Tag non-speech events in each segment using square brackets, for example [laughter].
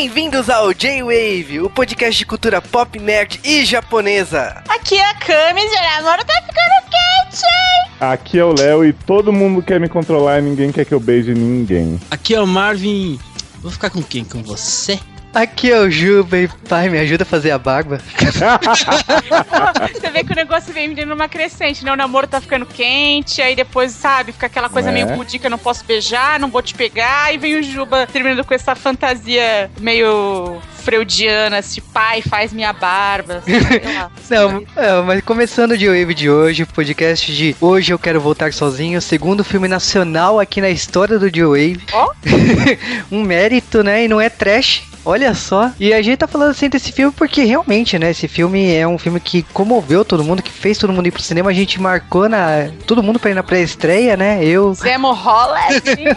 Bem-vindos ao J-Wave, o podcast de cultura pop, nerd e japonesa. Aqui é a Camis e a namoro tá ficando quente. Aqui é o Léo e todo mundo quer me controlar e ninguém quer que eu beije ninguém. Aqui é o Marvin. Vou ficar com quem? Com você? Aqui é o Juba e pai, me ajuda a fazer a barba. Você vê que o negócio vem vindo numa crescente, né? O namoro tá ficando quente, aí depois, sabe, fica aquela coisa É. meio pudica, não posso beijar, não vou te pegar, e vem o Juba terminando com essa fantasia meio freudiana, se pai faz minha barba, sei lá. [laughs] Não, é, mas começando o J-Wave de hoje, o podcast de Hoje Eu Quero Voltar Sozinho, segundo filme nacional aqui na história do J-Wave. Ó. [laughs] um mérito, né? E não é trash. Olha só. E a gente tá falando assim desse filme porque realmente, né? Esse filme é um filme que comoveu todo mundo, que fez todo mundo ir pro cinema. A gente marcou na. Todo mundo pra ir na pré-estreia, né? Eu. Zé Morrolezinho.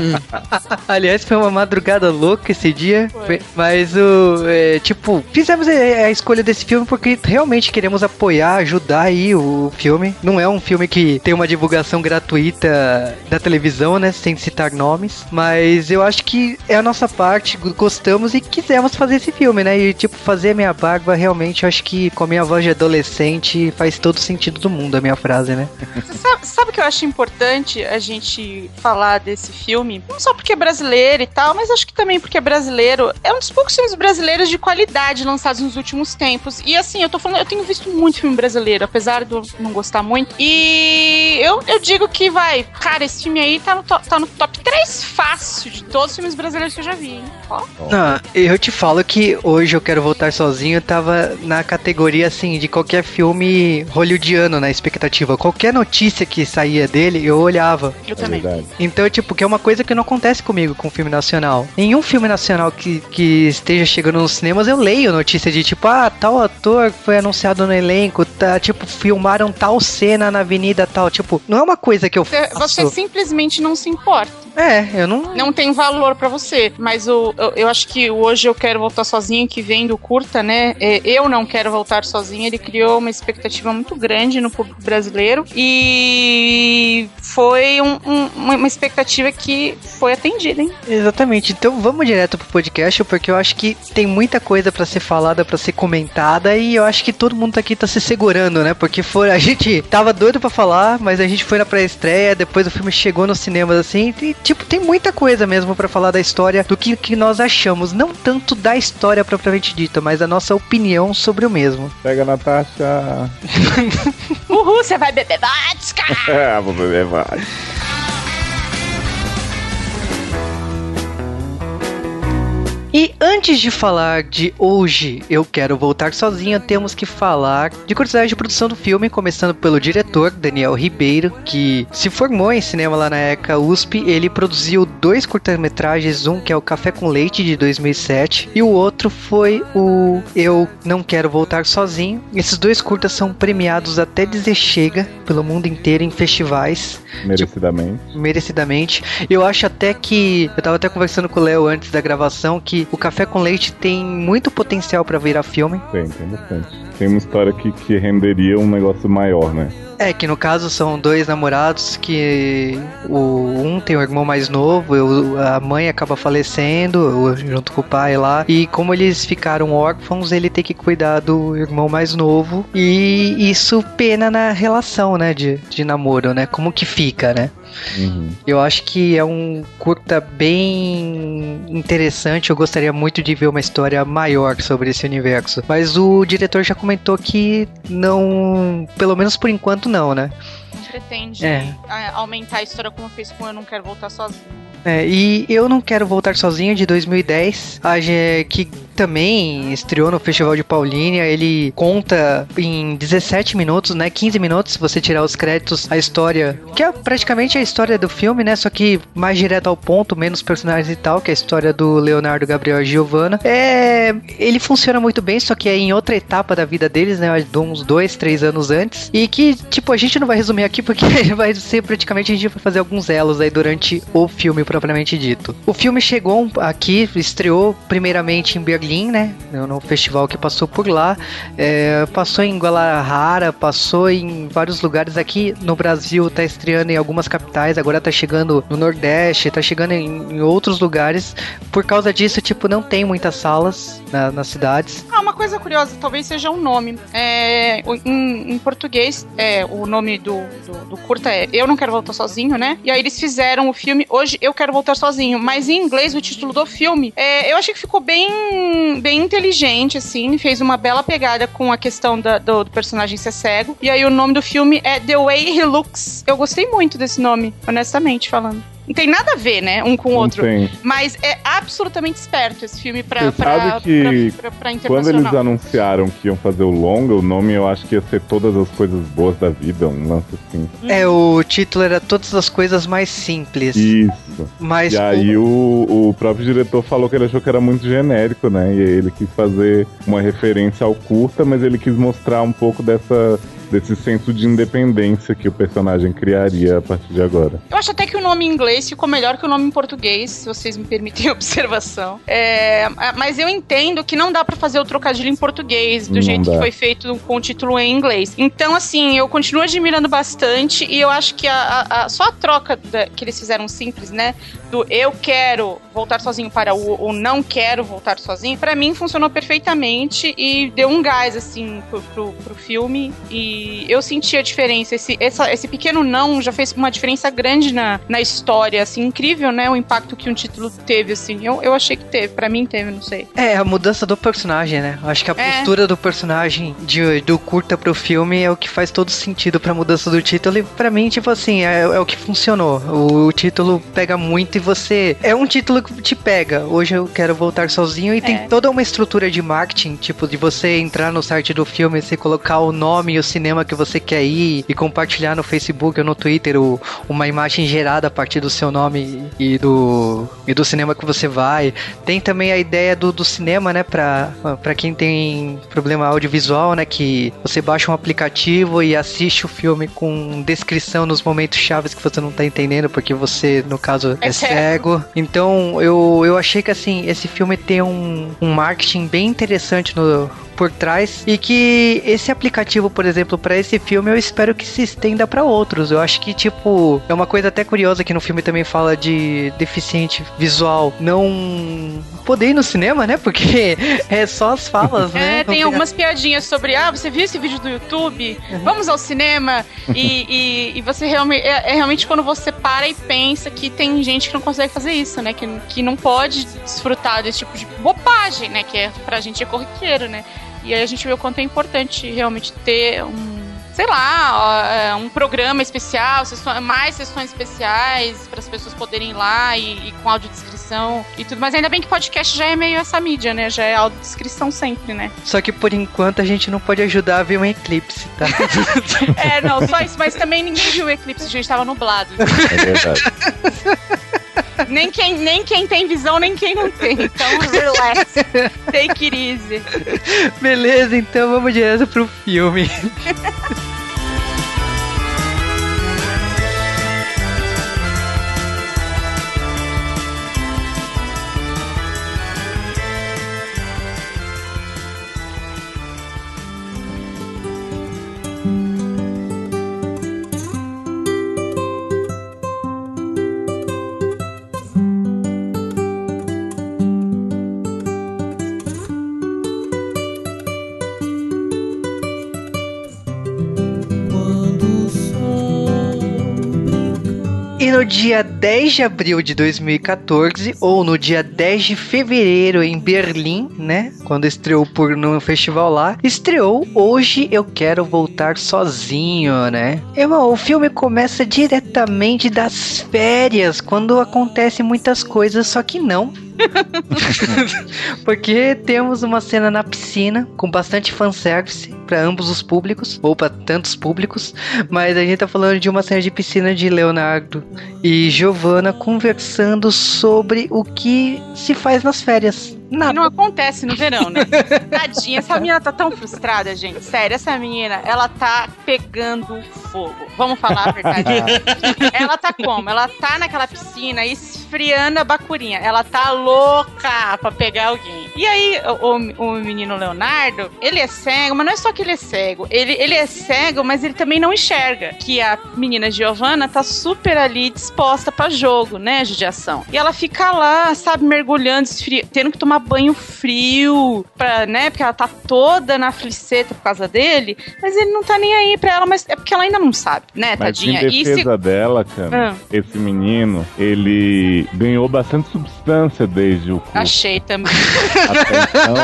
[laughs] Aliás, foi uma madrugada louca esse dia. Foi. Mas o. é, tipo, fizemos a, a escolha desse filme porque realmente queremos apoiar, ajudar aí o filme. Não é um filme que tem uma divulgação gratuita da televisão, né? Sem citar nomes. Mas eu acho que é a nossa parte, gostamos e quisemos fazer esse filme, né? E tipo, fazer a minha barba, realmente, eu acho que com a minha voz de adolescente faz todo sentido do mundo a minha frase, né? [laughs] Sabe o que eu acho importante a gente falar desse filme? Não só porque é brasileiro e tal, mas acho que também porque é brasileiro. É um dos poucos filmes brasileiros de qualidade lançados nos últimos tempos. E assim, eu tô falando, eu tenho visto muito filme brasileiro, apesar de eu não gostar muito. E eu, eu digo que vai, cara, esse filme aí tá no, to- tá no top 3 fácil de todos os filmes brasileiros que eu já vi, hein? Ó. Não, eu te falo que hoje eu quero voltar sozinho, eu tava na categoria assim de qualquer filme hollywoodiano na expectativa. Qualquer notícia que saía dele, eu olhava. Eu É também. Então, tipo, que é uma coisa que não acontece comigo com filme nacional. Nenhum filme nacional que, que esteja chegando nos cinemas, eu leio notícia de tipo, ah, tal ator foi anunciado no elenco, tá, tipo, filmaram tal cena na avenida tal. Tipo, não é uma coisa que eu Você, faço. você simplesmente não se importa. É, eu não. não tem valor pra você. Mas o, eu, eu acho que hoje eu quero voltar sozinho, que vem do curta, né? É, eu não quero voltar sozinho. Ele criou uma expectativa muito grande no público brasileiro e foi um- um- uma expectativa que foi atendida, hein? Exatamente. Então vamos direto pro podcast, porque eu acho que tem muita coisa pra ser falada, pra ser comentada, e eu acho que todo mundo aqui tá se segurando, né? Porque foi, a gente tava doido pra falar, mas a gente foi na pré-estreia, depois o filme chegou nos cinemas assim, e tipo, tem muita coisa mesmo pra falar da história, do que, que nós achamos, não tanto da história propriamente dita, mas a nossa opinião sobre o mesmo. Pega a Natasha. Uhul, você vai beber vodka! [laughs] É, vou beber vai. E antes de falar de hoje eu quero voltar sozinho, temos que falar de curiosidade de produção do filme, começando pelo diretor Daniel Ribeiro, que se formou em cinema lá na ECA USP. Ele produziu dois curta-metragens, um que é o Café com Leite de 2007 e o outro foi o Eu Não Quero Voltar Sozinho. Esses dois curtas são premiados até dizer chega pelo mundo inteiro em festivais Merecidamente. merecidamente. Eu acho até que. Eu tava até conversando com o Léo antes da gravação que o Café com Leite tem muito potencial pra virar filme. Tem, tem bastante. Tem uma história que, que renderia um negócio maior, né? É, que no caso são dois namorados que o um tem um irmão mais novo, o- a mãe acaba falecendo junto com o pai lá, e como eles ficaram órfãos, ele tem que cuidar do irmão mais novo, e isso pena na relação, né, de, de namoro, né, como que fica, né. Uhum. Eu acho que é um curta bem interessante. Eu gostaria muito de ver uma história maior sobre esse universo. Mas o diretor já comentou que não. Pelo menos por enquanto, não, né? Pretende É. aumentar a história como fez com Eu Não Quero Voltar Sozinho. É, e Eu Não Quero Voltar Sozinho, de 2010, a ge- que também estreou no Festival de Paulínia. Ele conta em 17 minutos, né? 15 minutos, se você tirar os créditos, a história, que é praticamente a história do filme, né? Só que mais direto ao ponto, menos personagens e tal, que é a história do Leonardo, Gabriel e Giovanna. É, ele funciona muito bem, só que é em outra etapa da vida deles, né? De uns dois, três anos antes. E que, tipo, a gente não vai resumir aqui porque [laughs] vai ser praticamente a gente vai fazer alguns elos aí durante o filme propriamente dito. O filme chegou aqui, estreou primeiramente em Berlim, né? No festival que passou por lá. É, passou em Guadalajara, passou em vários lugares aqui no Brasil, tá estreando em algumas capitais, agora tá chegando no Nordeste, tá chegando em, em outros lugares. Por causa disso, tipo, não tem muitas salas na, nas cidades. Ah, uma coisa curiosa, talvez seja um nome. É, em, em, português, é, o nome do, do, do, curta é Eu Não Quero Voltar Sozinho, né? E aí eles fizeram o filme Hoje Eu Quero Voltar Sozinho. Mas em inglês, o título do filme, é, eu achei que ficou bem, bem inteligente, assim. Fez uma bela pegada com a questão da, do, do personagem ser cego. E aí o nome do filme é The Way He Looks. Eu gostei muito desse nome, honestamente falando. Não tem nada a ver, né? Um com o outro. Tem. Mas é absolutamente esperto esse filme pra, Você pra, sabe que pra, pra, pra Quando eles anunciaram que iam fazer o longa, o nome eu acho que ia ser Todas as Coisas Boas da Vida, um lance assim. É, o título era Todas as Coisas Mais Simples. Isso. Mas e aí o, o próprio diretor falou que ele achou que era muito genérico, né? E aí ele quis fazer uma referência ao curta, mas ele quis mostrar um pouco dessa desse senso de independência que o personagem criaria a partir de agora. Eu acho até que o nome em inglês ficou melhor que o nome em português, se vocês me permitem a [laughs] observação. É, mas eu entendo que não dá para fazer o trocadilho em português do não jeito dá. que foi feito com o título em inglês. Então, assim, eu continuo admirando bastante e eu acho que a, a, a só a troca da, que eles fizeram simples, né? Do eu quero voltar sozinho para o, o não quero voltar sozinho, para mim funcionou perfeitamente e deu um gás, assim, pro, pro, pro filme e eu senti a diferença. Esse, essa, esse pequeno não já fez uma diferença grande na, na história, assim, incrível, né? O impacto que um título teve, assim. Eu, eu achei que teve, para mim teve, não sei. É, a mudança do personagem, né? Acho que a é. postura do personagem de, do curta pro filme é o que faz todo sentido pra mudança do título. E pra mim, tipo assim, é, é o que funcionou. O, o, título pega muito e você. É um título que te pega. Hoje eu quero voltar sozinho e é. tem toda uma estrutura de marketing, tipo, de você entrar no site do filme, você colocar o nome e o cinema cinema que você quer ir e compartilhar no Facebook ou no Twitter o, uma imagem gerada a partir do seu nome e do, e do cinema que você vai. Tem também a ideia do, do cinema, né, pra, pra quem tem problema audiovisual, né, que você baixa um aplicativo e assiste o filme com descrição nos momentos chaves que você não tá entendendo, porque você, no caso, é, é [laughs] cego. Então, eu, eu achei que, assim, esse filme tem um, um marketing bem interessante no, por trás e que esse aplicativo, por exemplo, para esse filme eu espero que se estenda para outros. Eu acho que tipo é uma coisa até curiosa que no filme também fala de deficiente visual não poder ir no cinema, né? Porque [laughs] é só as falas, né? É, tem algumas piadinhas sobre ah, você viu esse vídeo do YouTube? Uhum. Vamos ao cinema [laughs] e, e, e você realmente é, é, realmente quando você para e pensa que tem gente que não consegue fazer isso, né? Que, que não pode desfrutar desse tipo de bobagem, né? Que é pra gente é corriqueiro, né? E aí a gente vê o quanto é importante realmente ter um, sei lá, é, um programa especial, sessões, mais sessões especiais para as pessoas poderem ir lá e, e, com audiodescrição e tudo. Mas ainda bem que podcast já é meio essa mídia, né? Já é audiodescrição sempre, né? Só que por enquanto a gente não pode ajudar a ver um eclipse, tá? [laughs] é, não, só isso. Mas também ninguém viu o eclipse, a gente estava nublado. É verdade. [laughs] nem, quem, nem quem tem visão, nem quem não tem. Então, relax. Take it easy. Beleza, então vamos direto pro filme. [laughs] no dia 10 de abril de 2014 ou no dia 10 de fevereiro em Berlim, né? Quando estreou por no festival lá, estreou Hoje Eu Quero Voltar Sozinho, né? Irmão, o filme começa diretamente das férias, quando acontece muitas coisas, só que não. [laughs] Porque temos uma cena na piscina com bastante fanservice para ambos os públicos, ou para tantos públicos, mas a gente tá falando de uma cena de piscina de Leonardo e Giovanna conversando sobre o que se faz nas férias. Nada. Que não acontece no verão, né? [laughs] Tadinha, essa menina tá tão frustrada, gente. Sério, essa menina, ela tá pegando fogo. Vamos falar a verdade. [laughs] ela tá como? Ela tá naquela piscina, esfriando a bacurinha. Ela tá louca pra pegar alguém. E aí, o, o, menino Leonardo, ele é cego, mas não é só que ele é cego. Ele, ele é cego, mas ele também não enxerga. Que a menina Giovanna tá super ali disposta para jogo, né, judiação. E ela fica lá, sabe, mergulhando, esfri... tendo que tomar banho frio, pra, né, porque ela tá toda na fliceta por causa dele, mas ele não tá nem aí pra ela, mas é porque ela ainda não sabe, né, mas tadinha. Em defesa se... dela, cara, ah. esse menino, ele ganhou bastante substância desde o curso. Achei também. Até então,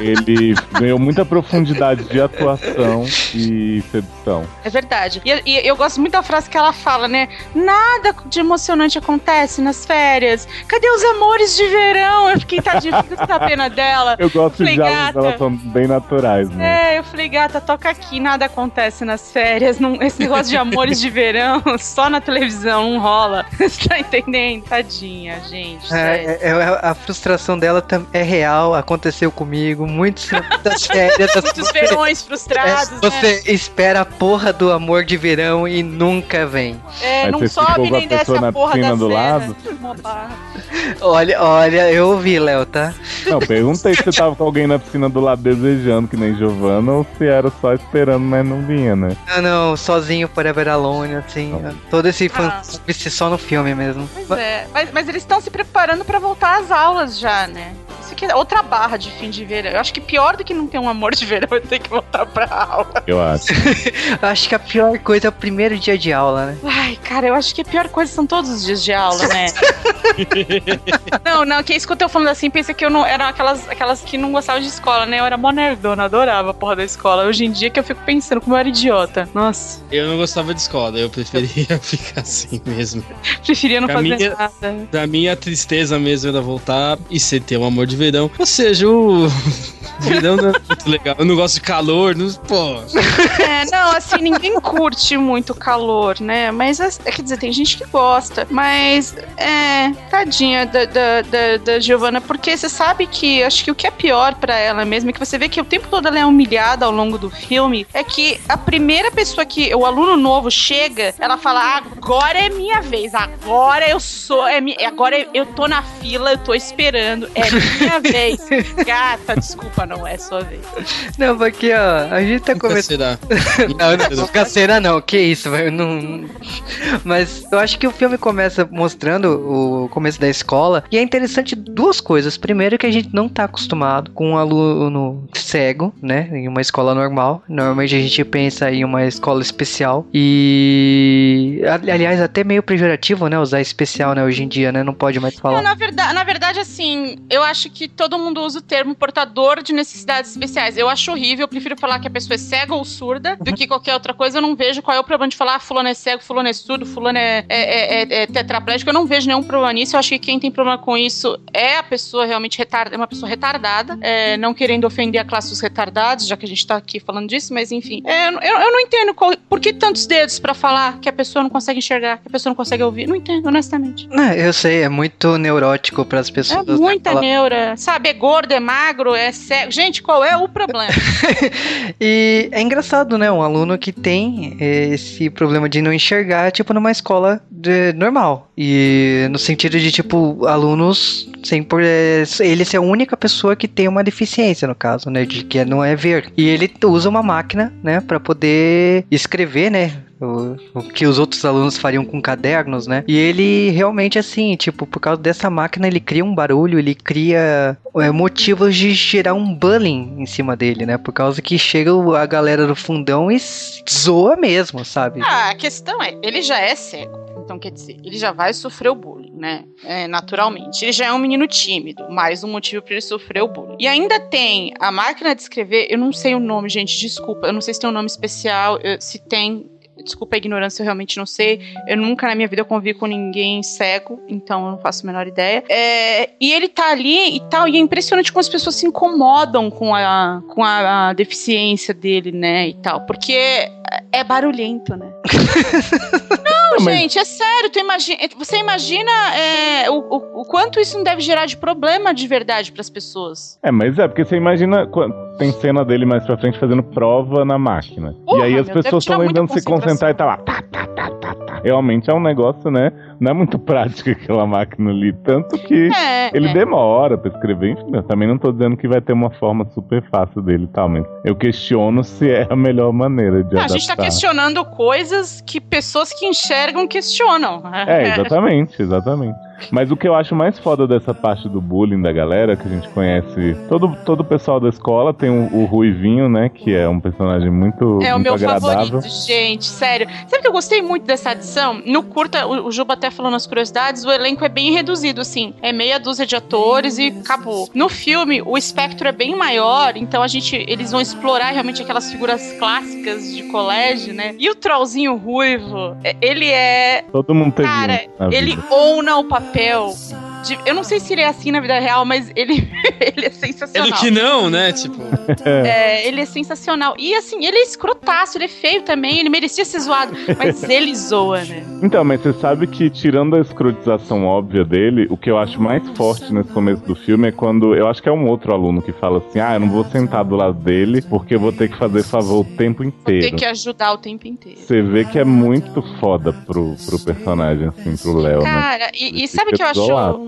ele ganhou muita profundidade de atuação e sedução. É verdade. E, e, eu gosto muito da frase que ela fala, né? Nada de emocionante acontece nas férias. Cadê os amores de verão? Eu fiquei tadinha, fico com a pena dela. Eu gosto falei, de gata, elas são bem naturais, né? É, eu falei, gata, toca aqui, nada acontece nas férias. Não, esse negócio de amores de verão, [laughs] só na televisão, não rola. [laughs] Você tá entendendo? Tadinha, gente. É, é, é, a frustração dela é real, aconteceu comigo. Muitos das férias. [laughs] Muitos verões frustrados. É, você né? espera a porra do amor de verão e nunca vem. É, Mas não sobe nem desce a porra da do lado. olha, olha, eu ouvi, Léo, tá? Não, perguntei se você [laughs] tava com alguém na piscina do lado desejando, que nem Giovanna, ou se era só esperando, mas não vinha, né? Não, não, sozinho Forever Alone, assim. Ah. Todo esse ah. só no filme mesmo. Pois é, mas, mas eles estão se preparando para voltar às aulas já, né? Isso aqui é outra barra de fim de verão. Eu acho que pior do que não ter um amor de verão é ter que voltar pra aula. Eu acho. [laughs] eu acho que a pior coisa é o primeiro dia de aula, né? Ai, cara, eu acho que a pior coisa são todos os dias de aula, né? [laughs] não, não, que é isso que eu falando assim, pensa que eu não. Eram aquelas, aquelas que não gostavam de escola, né? Eu era mó nerdona, adorava a porra da escola. Hoje em dia que eu fico pensando como eu era idiota. Nossa. Eu não gostava de escola, eu preferia [laughs] ficar assim mesmo. Preferia não pra fazer minha, nada. Pra mim, a tristeza mesmo era voltar e ser ter um amor de verão. Ou seja, o. [laughs] verão não é muito legal. Eu não gosto de calor, não. Pô. É, não, assim, ninguém curte muito calor, né? Mas, quer dizer, tem gente que gosta. Mas, é. Tadinha da, da, da, da Giovanna, porque você sabe que acho que o que é pior para ela mesmo é que você vê que o tempo todo ela é humilhada ao longo do filme. É que a primeira pessoa que o aluno novo chega, ela fala: agora é minha vez, agora eu sou, é, agora eu tô na fila, eu tô esperando, é minha [laughs] vez. Gata, desculpa, não é sua vez. Não, porque ó, a gente tá começando. [laughs] não, não, nunca será não, que isso, velho. Não... Mas eu acho que o filme começa mostrando o começo da escola e é interessante duas coisas. Primeiro, que a gente não tá acostumado com um aluno cego, né? Em uma escola normal. Normalmente a gente pensa em uma escola especial. E. Aliás, até meio pejorativo, né? Usar especial, né? Hoje em dia, né? Não pode mais falar. Não, na, verdade, na verdade, assim, eu acho que todo mundo usa o termo portador de necessidades especiais. Eu acho horrível, eu prefiro falar que a pessoa é cega ou surda do que qualquer outra coisa. Eu não vejo qual é o problema de falar ah, fulano é cego, fulano é surdo, fulano é, é, é, é tetraplégico. Eu não vejo nenhum problema nisso. Eu acho que quem tem problema com isso é a pessoa realmente retardada, é uma pessoa retardada, é, não querendo ofender a classe dos retardados, já que a gente tá aqui falando disso, mas enfim. É, eu, eu não entendo qual, por que tantos dedos para falar que a pessoa não consegue enxergar, que a pessoa não consegue ouvir. Não entendo, honestamente. eu sei, é muito neurótico para as pessoas. É muita falar... neura, sabe? É gordo, é magro, é cego. Gente, qual é o problema? [laughs] e é engraçado, né? Um aluno que tem esse problema de não enxergar, tipo, numa escola de, normal. E no sentido de, tipo, alunos sem por ele ser a única pessoa que tem uma deficiência no caso, né, de que não é ver. E ele usa uma máquina, né, para poder escrever, né, o, o, que os outros alunos fariam com cadernos, né? E ele realmente, assim, tipo, por causa dessa máquina, ele cria um barulho, ele cria é, motivos de gerar um bullying em cima dele, né? Por causa que chega a galera do fundão e zoa mesmo, sabe? Ah, a questão é, ele já é cego. Então, quer dizer, ele já vai sofrer o bullying, né? É, naturalmente. Ele já é um menino tímido, mais um motivo para ele sofrer o bullying. E ainda tem a máquina de escrever, eu não sei o nome, gente, desculpa, eu não sei se tem um nome especial, se tem, Desculpa a ignorância, eu realmente não sei. Eu nunca na minha vida convivi com ninguém cego, então eu não faço a menor ideia. É, e ele tá ali e tal, e é impressionante como as pessoas se incomodam com a, com a, a deficiência dele, né, e tal. Porque é barulhento, né? [laughs] não, não, gente, é sério. Imagina, você imagina é, o, o, o, quanto isso não deve gerar de problema de verdade para as pessoas. É, mas é, porque você imagina tem cena dele mais pra frente fazendo prova na máquina. Porra, e aí as pessoas estão tentando se concentrar e tá lá. Tá, tá, tá, tá, tá. realmente é um negócio, né? Não é muito prático [laughs] aquela máquina ali. Tanto que É, ele é. demora pra escrever. Enfim, eu também não tô dizendo que vai ter uma forma super fácil dele e tal, mas eu questiono se é a melhor maneira de Não, a adaptar. gente tá questionando coisas que pessoas que enxergam questionam. É, exatamente, exatamente. Mas o que eu acho mais foda dessa parte do bullying da galera, que a gente conhece. Todo, todo o pessoal da escola tem o, o Ruivinho, né? Que é um personagem muito, É o muito meu agradável. favorito, gente, sério. Sabe que eu gostei muito dessa adição? No curta, o, o Juba até falou nas curiosidades, o elenco é bem reduzido, assim. É meia dúzia de atores e acabou. No filme, o espectro é bem maior, então a gente. Eles vão explorar realmente aquelas figuras clássicas de colégio, né? E o trollzinho ruivo, é- ele é. Todo mundo teve Cara, na Ele vida. owna o papel. De- eu não sei se ele é assim na vida real, mas ele, [laughs] ele é É sensacional. do que não, né? Tipo, É, ele é sensacional. E assim, ele é escrotaço, ele é feio também, ele merecia ser zoado. Mas [laughs] ele zoa, né? Então, mas você sabe que, tirando a escrotização óbvia dele, o que eu acho mais forte nesse começo do filme é quando. Eu acho que é um outro aluno que fala assim: ah, eu não vou sentar do lado dele porque eu vou ter que fazer favor o tempo Tem inteiro. que ajudar o tempo inteiro. Você vê que é muito foda pro, pro personagem, assim, pro Léo, né? Cara, e, Ele e sabe que eu acho.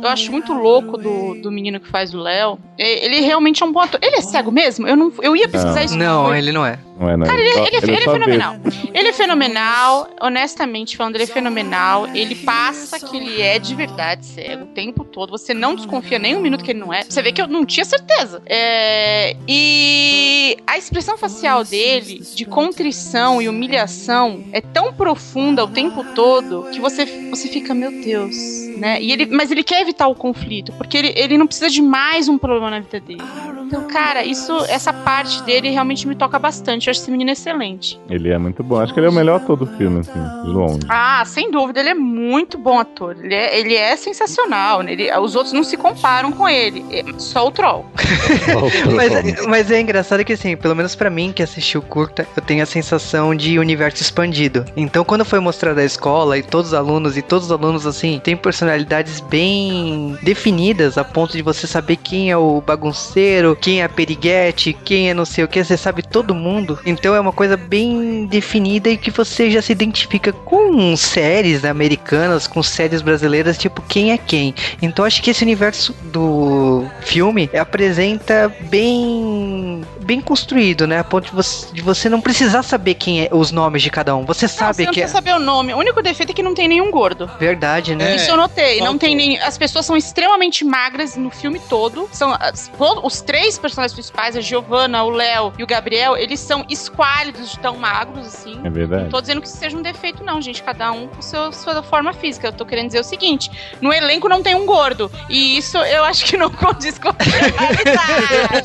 Eu acho muito louco do, do menino que faz o Léo? Ele realmente é um bom ator. Ele é cego mesmo? Eu, não, eu ia pesquisar Não. isso. Não, ele não é. Não é, não. Cara, ele, só- ele, ele é vê. fenomenal. Ele é fenomenal, honestamente falando, ele é fenomenal. Ele passa que ele é de verdade cego o tempo todo. Você não desconfia nem um minuto que ele não é. Você vê que eu não tinha certeza. É, e a expressão facial dele, de contrição e humilhação, é tão profunda o tempo todo que você, você fica, meu Deus, né? E ele, mas ele quer evitar o conflito, porque ele, ele não precisa de mais um problema na vida dele. Então, cara, isso, essa parte dele realmente me toca bastante. Eu acho esse menino excelente. Ele é muito bom. Acho que ele é o melhor ator do filme, assim, de longe. Ah, sem dúvida, ele é muito bom ator. Ele é, ele é sensacional. né? Ele, os outros não se comparam com ele. É Só o Troll. [laughs] Mas, mas é engraçado que, assim, pelo menos pra mim que assistiu curta, eu tenho a sensação de universo expandido. Então, quando foi mostrada a escola e todos os alunos, e todos os alunos, assim, têm personalidades bem definidas, a ponto de você saber quem é o bagunceiro, quem é periguete, quem é não sei o que, você sabe todo mundo. Então, é uma coisa bem definida e que você já se identifica com séries americanas, com séries brasileiras, tipo, quem é quem. Então, acho que esse universo do filme apresenta bem bem construído, né? A ponto de você, de você não precisar saber quem é os nomes de cada um. Você Não, sabe você não que é precisa saber o nome. O único defeito é que não tem nenhum gordo. verdade, né? É. Isso eu notei. Não faltou. tem nem. As pessoas são extremamente magras no filme todo. São as- os três personagens principais, a Giovanna, o Léo e o Gabriel, eles são esquálidos de tão magros assim. É verdade. Não tô dizendo que isso seja um defeito, não, gente. Cada um com seu, sua forma física. Eu tô querendo dizer o seguinte: no elenco não tem um gordo. E isso eu acho que não [laughs] condiz com a realidade.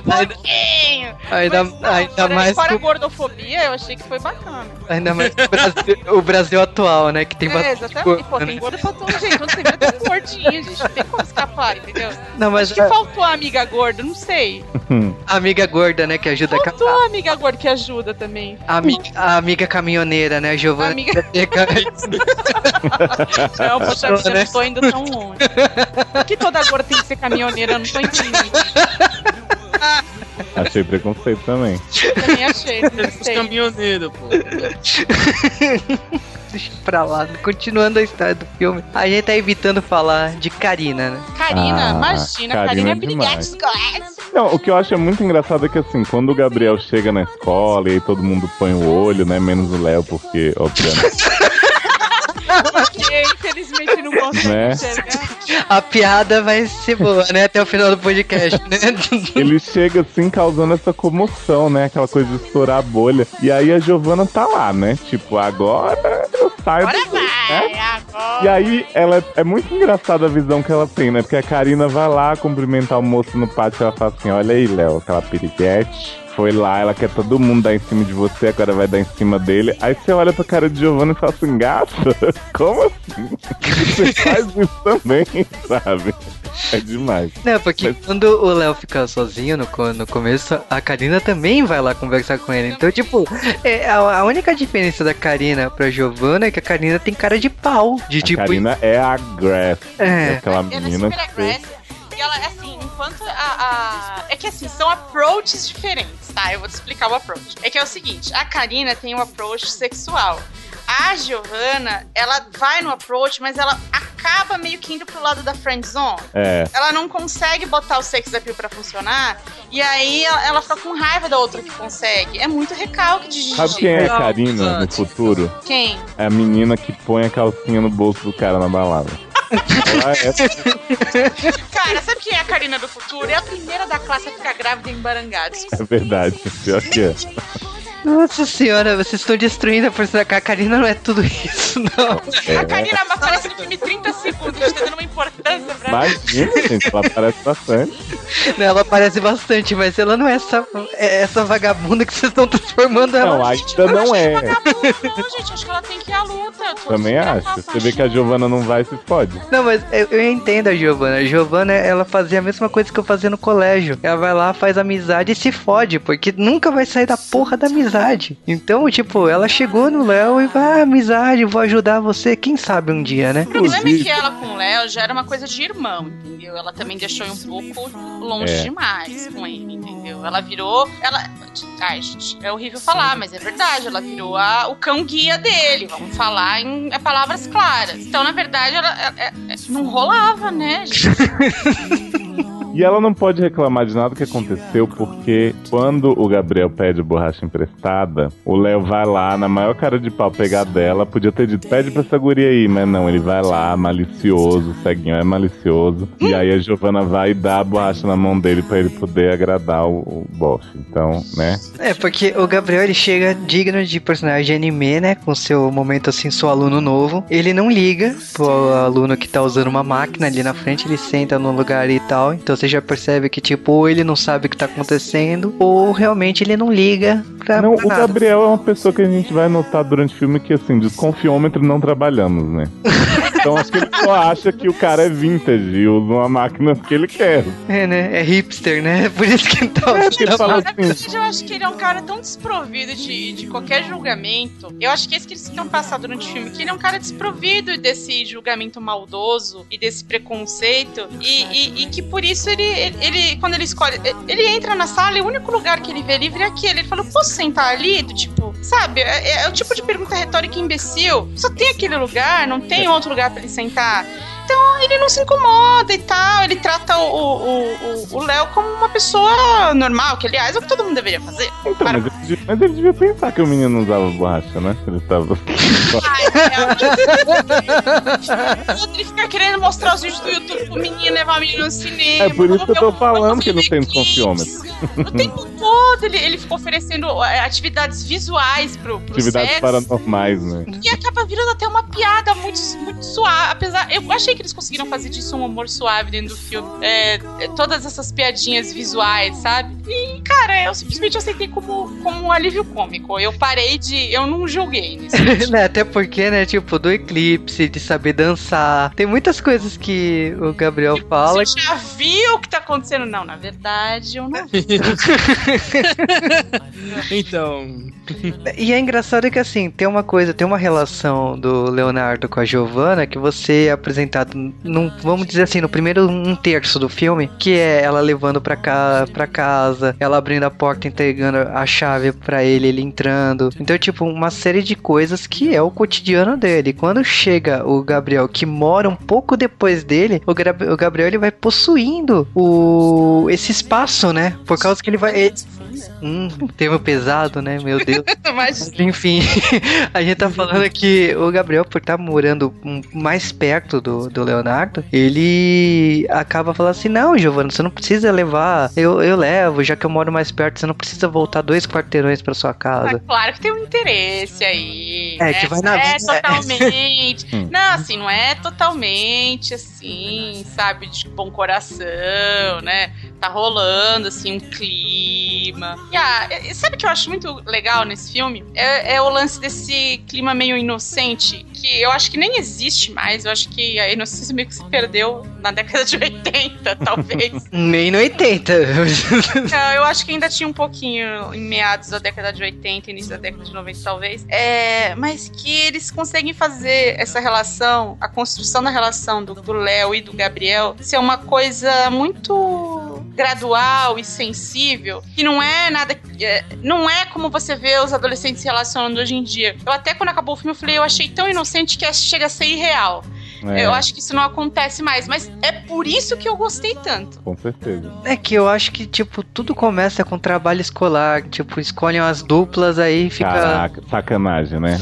[laughs] pouquinho. Ainda, Mas, não, ainda fora, mais fora a gordofobia, eu achei que foi bacana. ainda mais o Brasil, o Brasil atual, né? Que tem é, bastante exatamente. Pô, gordo, tem né? gordo pra todo jeito. Vira tem um gordinho, gente. Não tem como escapar, entendeu? Não, mas Acho que faltou a amiga gorda, não sei. a amiga gorda, né? Que ajuda a Faltou a amiga gorda que ajuda também. A amiga, a amiga caminhoneira, né? A Giovana. Amiga- Não, [laughs] Não, poxa né? não tô indo tão longe. Por que toda gorda tem que ser caminhoneira? Eu não tô entendendo. Achei preconceito também. Também achei, [laughs] os caminhoneiros, pô. Deixa pra lá. Continuando a história do filme, a gente tá evitando falar de Karina, né? Karina, Ah, imagina, Karina Karina é é demais. Não, o que eu acho é muito engraçado é que assim, quando o Gabriel chega na escola e aí todo mundo põe o olho, né? Menos o Léo, porque, obviamente. Não consegue Né? enxergar. A piada vai ser boa, né? Até o final do podcast, né? [laughs] ele chega assim causando essa comoção, né? Aquela coisa de estourar a bolha. E aí a Giovana tá lá, né? Tipo, agora eu saio Agora do. vai, né? agora. E aí, ela é, é muito engraçada a visão que ela tem, né? Porque a Karina vai lá cumprimentar o moço no pátio e ela fala assim: Olha aí, Léo, aquela piriguete. Foi lá, ela quer todo mundo dar em cima de você, agora vai dar em cima dele. Aí você olha pra cara de Giovanna e fala assim: Gata, [laughs] como assim? Você [laughs] faz isso também, sabe? É demais. Não, porque quando o Léo fica sozinho no, no começo, a Karina também vai lá conversar com ele. Então, tipo, é, a, a única diferença da Karina pra Giovanna é que a Karina tem cara de pau. De A tipo. Karina é agressiva. É. aquela Ela é menina super que. E ela, assim, a, a- É que assim, são approaches diferentes, tá? Eu vou te explicar o approach. É que é o seguinte: a Karina tem um approach sexual. A Giovanna, ela vai no approach, mas ela acaba meio que indo pro lado da friend zone. É. Ela não consegue botar o sex appeal pra funcionar, e aí ela, ela fica com raiva da outra que consegue. É muito recalque de Gigi. Sabe quem é a Karina no futuro? Quem? É a menina que põe a calcinha no bolso do cara na balada. É, [laughs] Cara, sabe quem é a Karina do futuro? É a primeira da classe a ficar grávida em Barangados. é verdade, pior que é. Nossa senhora, vocês estão destruindo a personagem. A Karina não é tudo isso, não. É. A Karina aparece no filme 30 segundos, a gente tá dando uma importância pra ela. Imagina, gente, ela parece bastante. Ela parece bastante, mas ela não é essa, é essa vagabunda que vocês estão transformando ela. Não, ainda não é. Vagabunda, não, gente, acho que ela tem que ir à luta. Também acho. Você vê que a Giovana não vai, se fode. Não, mas eu, eu entendo a Giovana. A Giovana, ela fazia a mesma coisa que eu fazia no colégio. Ela vai lá, faz amizade e se fode, porque nunca vai sair da porra da amizade. Então, tipo, ela chegou no Léo e vai, ah, amizade, vou ajudar você, quem sabe um dia, né? O problema é que ela com o Léo já era uma coisa de irmão, entendeu? Ela também deixou um pouco longe É. demais com ele, entendeu? Ela virou. Ela. Ai, gente, é horrível falar, mas é verdade. Ela virou a, o cão guia dele. Vamos falar em é, palavras claras. Então, na verdade, ela, é- é- não rolava, né? [laughs] E ela não pode reclamar de nada que aconteceu, porque quando o Gabriel pede borracha emprestada, o Léo vai lá, na maior cara de pau pegar dela, podia ter dito, pede pra essa guria aí, mas não, ele vai lá, malicioso, o ceguinho é malicioso, e aí a Giovana vai e dá a borracha na mão dele pra ele poder agradar o, o bofe. Então, né? É, porque o Gabriel ele chega digno de personagem de anime, né? Com seu momento assim, sou aluno novo. Ele não liga pro aluno que tá usando uma máquina ali na frente, ele senta no lugar e tal. Então você já percebe que, tipo, ou ele não sabe o que tá acontecendo, ou realmente ele não liga pra, Não, pra o nada. Gabriel é uma pessoa que a gente vai notar durante o filme que, assim, desconfiômetro não trabalhamos, né? Então acho que ele só acha que o cara é vintage e usa uma máquina que ele quer. É, né? É hipster, né? [laughs] Por isso que ele tá É, porque ele usando. fala assim, eu acho que ele é um cara tão desprovido de, de qualquer julgamento. Eu acho que é isso que eles tentam passar durante o filme, que ele é um cara desprovido desse julgamento maldoso e desse preconceito. E, e- e que por isso ele, ele, quando ele escolhe. Ele entra na sala e o único lugar que ele vê livre é aquele. Ele fala: posso sentar ali? Do tipo, sabe? É, é o tipo de pergunta retórica imbecil. Só tem aquele lugar, não tem outro lugar pra ele sentar. Então ele não se incomoda e tal. Ele trata o- Léo como uma pessoa normal, que aliás é o que todo mundo deveria fazer. Então, mas, ele, devia- mas ele devia pensar que o menino não usava borracha, né? Ele tava. Ele fica querendo mostrar os vídeos do YouTube pro menino, levar o menino no cinema. É por isso que eu tô falando que não tem desconfiômetro. O tempo todo ele, ele ficou oferecendo é, atividades visuais pro, pro Atividades sexo. paranormais, né? E acaba virando até uma piada muito, muito suave. Apesar, eu achei que eles conseguiram fazer disso um humor suave dentro do filme. É, é, todas essas piadinhas visuais, sabe? E, cara, eu simplesmente aceitei como, como um alívio cômico. Eu parei de. Eu não julguei nisso. [laughs] Né, Até porque, né, tipo, do eclipse, de saber dançar. Tem muitas coisas que o Gabriel fala. Você já o que tá acontecendo? Não, na verdade, eu não [laughs] vi. Então, E é engraçado que, assim, tem uma coisa, tem uma relação do Leonardo com a Giovanna que você é apresentado, num, vamos dizer assim, no primeiro um terço do filme, que é ela levando pra, cá, pra casa, ela abrindo a porta, entregando a chave pra ele, ele entrando. Então, tipo, uma série de coisas que é o cotidiano dele. Quando chega o Gabriel, que mora um pouco depois dele, o, Gra- o Gabriel ele vai possuindo o, esse espaço, né? Por causa que ele vai. ele- Hum, termo pesado, né? Meu Deus. [laughs] Mas Enfim, [laughs] a gente tá falando que o Gabriel, por estar morando um- mais perto do, do Leonardo, ele acaba falando assim: Não, Giovanna, você não precisa levar, eu, eu levo, já que eu moro mais perto, você não precisa voltar dois quarteirões pra sua é casa. claro que tem um interesse aí. É, né? que vai na- É é. totalmente. Hum. não, assim, não é totalmente assim, sabe, de bom coração, né? Tá rolando, assim, um clima. E ah, e- sabe o que eu acho muito legal nesse filme? É, é o lance desse clima meio inocente, que eu acho que nem existe mais. Eu acho que a inocência meio que se perdeu na década de 80, [laughs] talvez. Nem no 80. [laughs] Não, eu acho que ainda tinha um pouquinho em meados da década de 80, início da década de 90, talvez. É, mas que eles conseguem fazer essa relação, a construção da relação do Léo e do Gabriel, ser uma coisa muito gradual e sensível, que não é nada. É, não é como você vê os adolescentes se relacionando hoje em dia. Eu até quando acabou o filme, eu falei, eu achei tão inocente que chega a ser irreal. É. Eu acho que isso não acontece mais, mas é por isso que eu gostei tanto. Com certeza. É que eu acho que, tipo, tudo começa com trabalho escolar. Tipo, escolhem as duplas, aí fica. Caraca, sacanagem, né?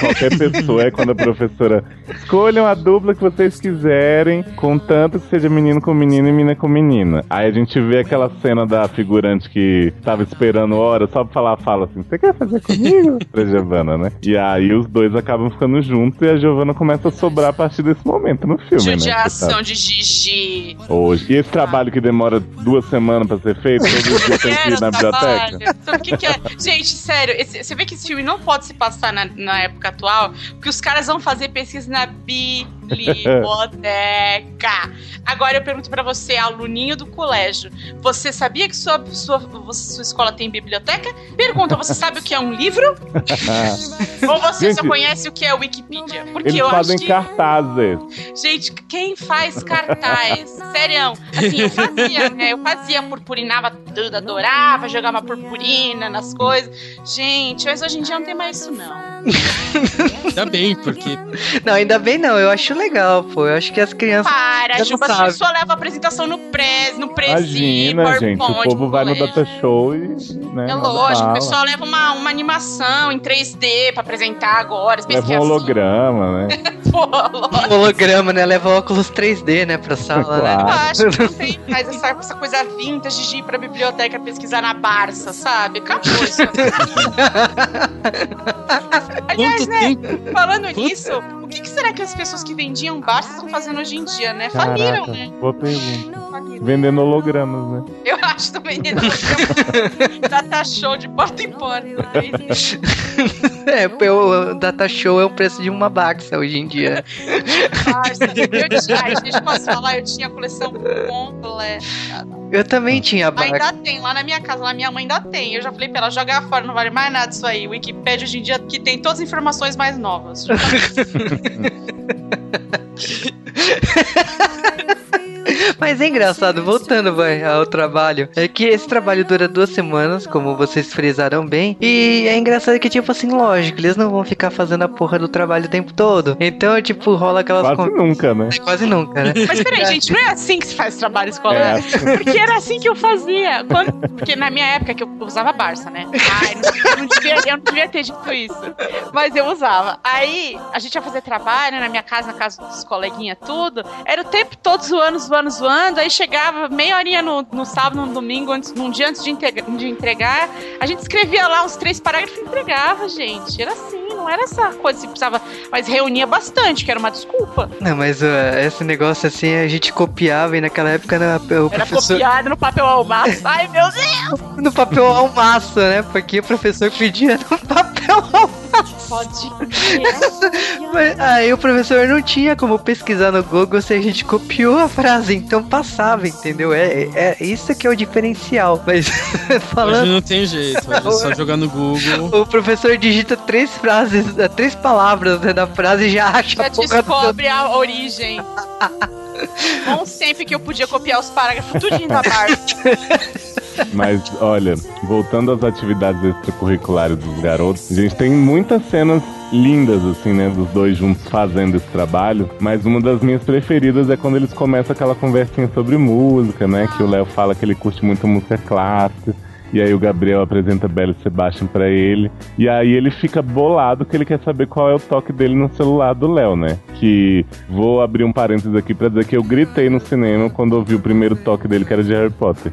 qualquer pessoa é quando a professora. Escolham a dupla que vocês quiserem, contanto que seja menino com menino e menina com menina. Aí a gente vê aquela cena da figurante que tava esperando hora só pra falar, fala assim: Você quer fazer comigo? [laughs] pra Giovana, né? E aí os dois acabam ficando juntos e a Giovana começa a sobrar partir desse momento no filme, Judiação né? Tá... de Gigi. Hoje. E esse trabalho que demora duas semanas pra ser feito, todo dia tem [laughs] que ir na biblioteca. Sabe o que, que, é? Gente, sério, esse, você vê que esse filme não pode se passar na, na época atual, porque os caras vão fazer pesquisa na biblioteca. Agora eu pergunto para você, aluninho do colégio, você sabia que sua, sua, sua escola tem biblioteca? Pergunta, você sabe o que é um livro? [laughs] Ou você Gente, só conhece o que é Wikipedia? Porque eles eu fazem acho que... cartazes. Gente, quem faz cartaz? [laughs] Sério. Assim, eu fazia, né? Eu fazia, purpurinava tudo, adorava jogar uma purpurina nas coisas. Gente, mas hoje em dia não tem mais isso, não. [laughs] ainda bem, porque. Não, ainda bem não. Eu acho legal, pô. Eu acho que as crianças. Para, Juba, as pessoas levam a apresentação no press, no presi, Imagina, gente. O povo vai no data show e. Né, é lógico, o pessoal leva uma, uma animação em 3D pra apresentar agora. Leva um holograma, né? [laughs] pô, holograma, né? Leva óculos 3D, né, pra sala, né? claro. né? Eu acho que você faz essa, essa coisa vintage de ir pra biblioteca pesquisar na Barça, sabe? Acabou isso. [laughs] Aliás, né? Falando nisso, o que, que, será que as pessoas que vendiam Barça estão fazendo hoje em dia, né? Caraca, Faliram, né? Boa pergunta. Vendendo hologramas, né? Eu acho que estão vendendo hologramas. [laughs] data show de porta em porta. [laughs] é, o data show é o preço de uma Barça hoje em dia. Barça, eu tinha, deixa eu posso falar, eu tinha a coleção completa. Eu também tinha Barça. Ainda tem, lá na minha casa, lá minha mãe ainda tem. Eu já falei pra ela, jogar fora, não vale mais nada isso aí. O Wikipedia hoje em dia que tem todas as informações mais novas. [laughs] [laughs] Mas é engraçado, voltando vai, ao trabalho, é que esse trabalho dura duas semanas, como vocês frisaram bem, e é engraçado que, tipo assim, lógico, eles não vão ficar fazendo a porra do trabalho o tempo todo. Então, tipo, rola aquelas... Quase nunca, né? É, quase nunca, né? Mas peraí, gente, não é assim que se faz trabalho escolar? É assim. Porque era assim que eu fazia. Quando... Porque na minha época que eu usava Barça, né? Ai, não, eu, não devia, eu não devia ter dito isso. Mas eu usava. Aí, a gente ia fazer trabalho na minha casa, na casa dos coleguinhas, tudo. Era o tempo todo zoando, zoando, zoando aí chegava meia horinha no, no sábado, no domingo, antes, num dia antes de, de entregar, a gente escrevia lá uns três parágrafos e entregava, gente. Era assim, não era essa coisa que precisava, mas reunia bastante, que era uma desculpa. Não, mas uh, esse negócio assim, a gente copiava e naquela época né, o era professor... copiado no papel almaço. Ai, meu Deus! [laughs] no papel almaço, né? Porque o professor pedia no papel almaço. Pode Mas, aí o professor não tinha como pesquisar no Google se a gente copiou a frase, então passava, entendeu? É, é, é isso que é o diferencial. Mas [laughs] falando. Hoje não tem jeito, é só jogar no Google. O professor digita três frases, três palavras né, da frase e já acha já a descobre do... a origem. Bom sempre que eu podia copiar os parágrafos tudinho da parte. [laughs] Mas, olha, voltando às atividades extracurriculares dos garotos, a gente tem muitas cenas lindas, assim, né? Dos dois juntos fazendo esse trabalho. Mas uma das minhas preferidas é quando eles começam aquela conversinha sobre música, né? Que o Léo fala que ele curte muito música clássica. E aí o Gabriel apresenta Belo Sebastian para ele. E aí ele fica bolado que ele quer saber qual é o toque dele no celular do Léo, né? Que vou abrir um parênteses aqui para dizer que eu gritei no cinema quando ouvi o primeiro toque dele, que era de Harry Potter.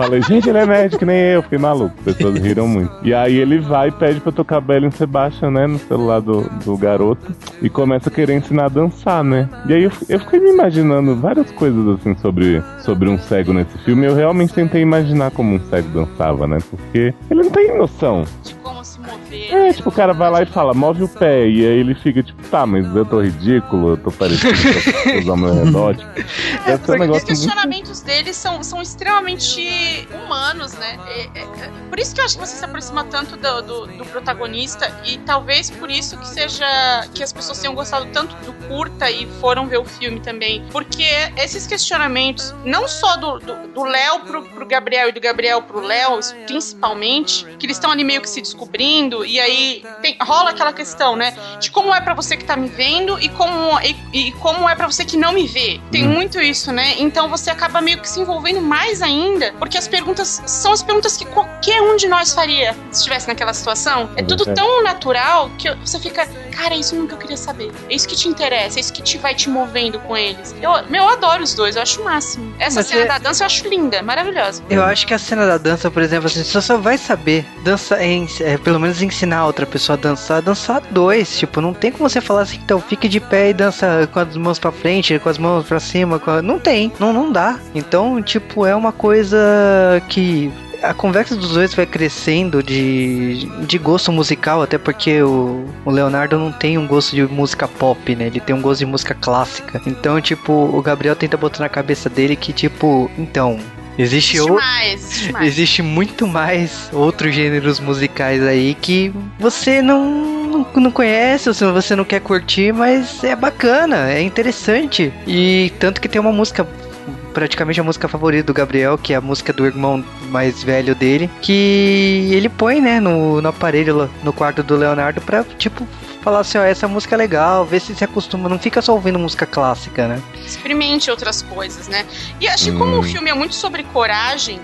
Falei, gente, ele é nerd que nem eu. Fiquei maluco. As pessoas riram muito. E aí ele vai e pede pra tocar Belen Sebastian, né? No celular do, do garoto. E começa a querer ensinar a dançar, né? E aí eu, eu fiquei me imaginando várias coisas assim sobre, sobre um cego nesse filme. Eu realmente tentei imaginar como um cego dançava, né? Porque ele não tem noção. De como se mover. É, tipo, o cara vai lá e fala, move o pé. E aí ele fica tipo, tá, mas eu tô ridículo, eu tô parecendo que eu tô usando meu [laughs] É, porque os questionamentos muito... dele são, são extremamente humanos, né? É, é, é, por isso que eu acho que você se aproxima tanto do, do, do, protagonista e talvez por isso que seja que as pessoas tenham gostado tanto do curta e foram ver o filme também, porque esses questionamentos, não só do Léo pro, pro Gabriel e do Gabriel pro Léo, principalmente, que eles estão ali meio que se descobrindo, e aí tem, rola aquela questão, né? De como é para você que tá me vendo e como, e, e como é para você que não me vê. Tem hum. muito isso, né? Então você acaba meio que se envolvendo mais ainda, porque as perguntas são as perguntas que qualquer um de nós faria se estivesse naquela situação. É tudo tão natural que você fica, cara, é isso que eu queria saber. É isso que te interessa, é isso que te vai te movendo com eles. Eu, meu, eu adoro os dois, eu acho o máximo. Essa Mas cena é... da dança eu acho linda, maravilhosa. Eu acho que a cena da dança, por exemplo, assim, você só vai saber dançar, em, é, pelo menos ensinar outra pessoa a dançar, dançar dois. Tipo, não tem como você falar assim, então fique de pé e dança com as mãos pra frente, com as mãos pra cima. A... Não tem, não, não dá. Então, tipo, é uma coisa que a conversa dos dois vai crescendo de, de gosto musical, até porque o, o Leonardo não tem um gosto de música pop, né? Ele tem um gosto de música clássica. Então, tipo, o Gabriel tenta botar na cabeça dele que, tipo, então, Existe, existe, o... mais, existe, [laughs] mais. existe muito mais outros gêneros musicais aí que você não, não, não conhece, ou você não quer curtir, mas é bacana, é interessante. E tanto que tem uma música praticamente a música favorita do Gabriel, que é a música do irmão mais velho dele, que ele põe, né, no, no aparelho no quarto do Leonardo pra, tipo, falar assim, ó, essa música é legal, ver se se acostuma, não fica só ouvindo música clássica, né? Experimente outras coisas, né? E acho que hum. como o filme é muito sobre coragem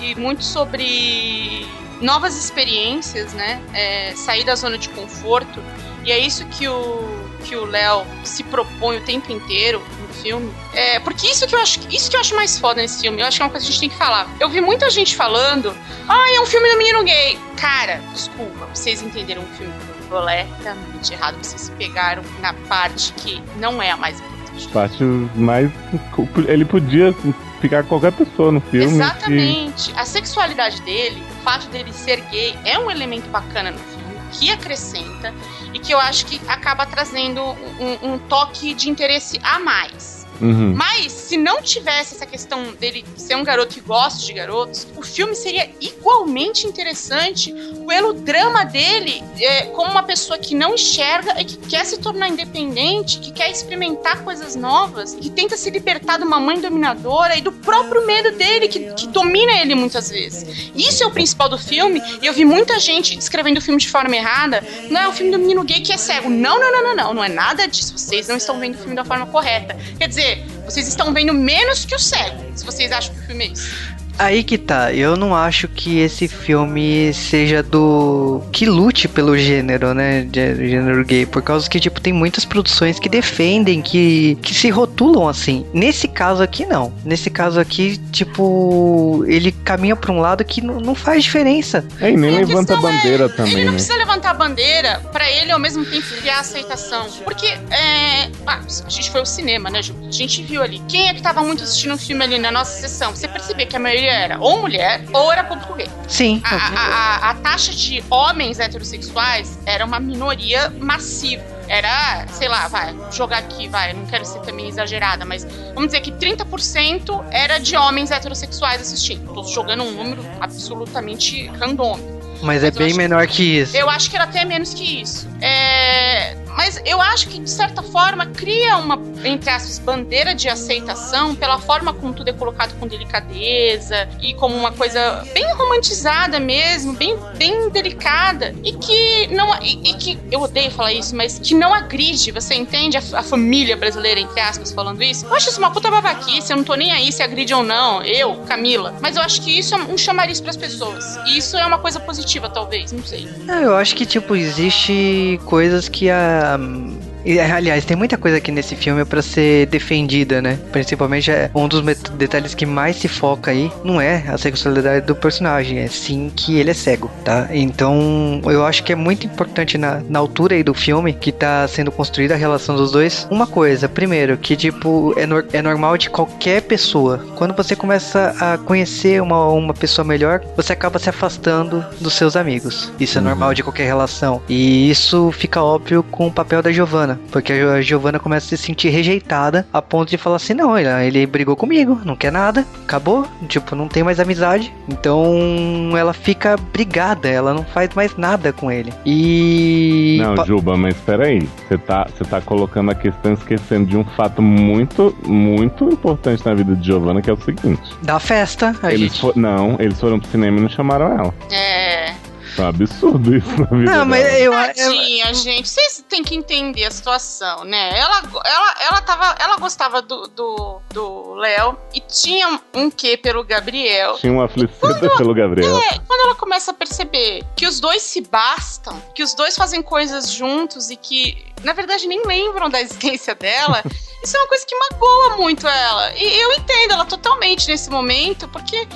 e muito sobre novas experiências, né? É, sair da zona de conforto, e é isso que o que o Léo se propõe o tempo inteiro, filme. É, porque isso que eu acho isso que eu acho mais foda nesse filme. Eu acho que é uma coisa que a gente tem que falar. Eu vi muita gente falando, ah, é um filme do menino gay. Cara, desculpa, vocês entenderam o filme completamente errado. Vocês pegaram na parte que não é a mais importante. Parte mais. Ele podia ficar qualquer pessoa no filme. Exatamente. Que... A sexualidade dele, o fato dele ser gay, é um elemento bacana no filme que acrescenta e que eu acho que acaba trazendo um, um toque de interesse a mais. Uhum. Mas, se não tivesse essa questão dele ser um garoto que gosta de garotos, o filme seria igualmente interessante pelo drama dele é, como uma pessoa que não enxerga e que quer se tornar independente, que quer experimentar coisas novas, que tenta se libertar de uma mãe dominadora e do próprio medo dele, que, que domina ele muitas vezes. Isso é o principal do filme, e eu vi muita gente descrevendo o filme de forma errada. Não é o filme do menino gay que é cego. Não, não, não, não, não. Não é nada disso. Vocês não estão vendo o filme da forma correta. Quer dizer, vocês estão vendo menos que o cego, se vocês acham que o filme é isso. Aí que tá, eu não acho que esse filme seja do. que lute pelo gênero, né? De, gênero gay. Por causa que, tipo, tem muitas produções que defendem, que, que se rotulam assim. Nesse caso aqui, não. Nesse caso aqui, tipo, ele caminha pra um lado que não, faz diferença. É, e nem levanta a bandeira é, também. Ele não né? precisa levantar a bandeira pra ele ao mesmo tempo criar aceitação. Porque, é. Ah, a gente foi ao cinema, né, Ju? A gente viu ali. Quem é que tava muito assistindo o um filme ali na nossa sessão? Você percebeu que a maioria era ou mulher ou era público gay. Sim. A, a, a, a taxa de homens heterossexuais era uma minoria massiva era, sei lá, vai, jogar aqui, vai, não quero ser também exagerada, mas vamos dizer que 30% era de homens heterossexuais assistindo. Tô jogando um número absolutamente randômico. Mas, mas é bem menor que, que, isso. Eu acho que era até menos que isso. É, mas eu acho que, de certa forma, cria uma, entre aspas, bandeira de aceitação pela forma como tudo é colocado com delicadeza e como uma coisa bem romantizada mesmo, bem, bem delicada. E que não. E, e que. Eu odeio falar isso, mas que não agride, você entende? A, a, família brasileira, entre aspas, falando isso. Eu acho isso uma puta babaquice, eu não tô nem aí se agride ou não. Eu, Camila. Mas eu acho que isso é um chamariz para as pessoas. E isso é uma coisa positiva, talvez, não sei. eu acho que, tipo, existe coisas que a um, E, aliás, tem muita coisa aqui nesse filme para ser defendida, né? Principalmente é um dos detalhes que mais se foca aí não é a sexualidade do personagem, é sim que ele é cego, tá? Então, eu acho que é muito importante na, na altura aí do filme que tá sendo construída a relação dos dois. Uma coisa, primeiro, que tipo, é, no, é normal de qualquer pessoa. Quando você começa a conhecer uma, uma pessoa melhor, você acaba se afastando dos seus amigos. Isso é uhum. normal de qualquer relação. E isso fica óbvio com o papel da Giovanna Porque a Giovanna começa a se sentir rejeitada a ponto de falar assim: não, ele, ele brigou comigo, não quer nada, acabou. Tipo, não tem mais amizade. Então ela fica brigada, ela não faz mais nada com ele. E. Não, Juba, mas peraí. Você tá, você tá colocando a questão esquecendo de um fato muito, muito importante na vida de Giovanna, que é o seguinte: da festa, a eles gente. for- não, eles foram pro cinema e não chamaram ela. É. É um absurdo isso na vida Não, mas dela. eu, eu, Tadinha, gente. Vocês têm que entender a situação, né? Ela, ela, ela, tava, ela gostava do do do Léo e tinha um quê pelo Gabriel. Tinha uma aflicida pelo Gabriel. É, quando ela começa a perceber que os dois se bastam, que os dois fazem coisas juntos e que, na verdade, nem lembram da existência dela, [laughs] isso é uma coisa que magoa muito ela. E eu entendo ela totalmente nesse momento, porque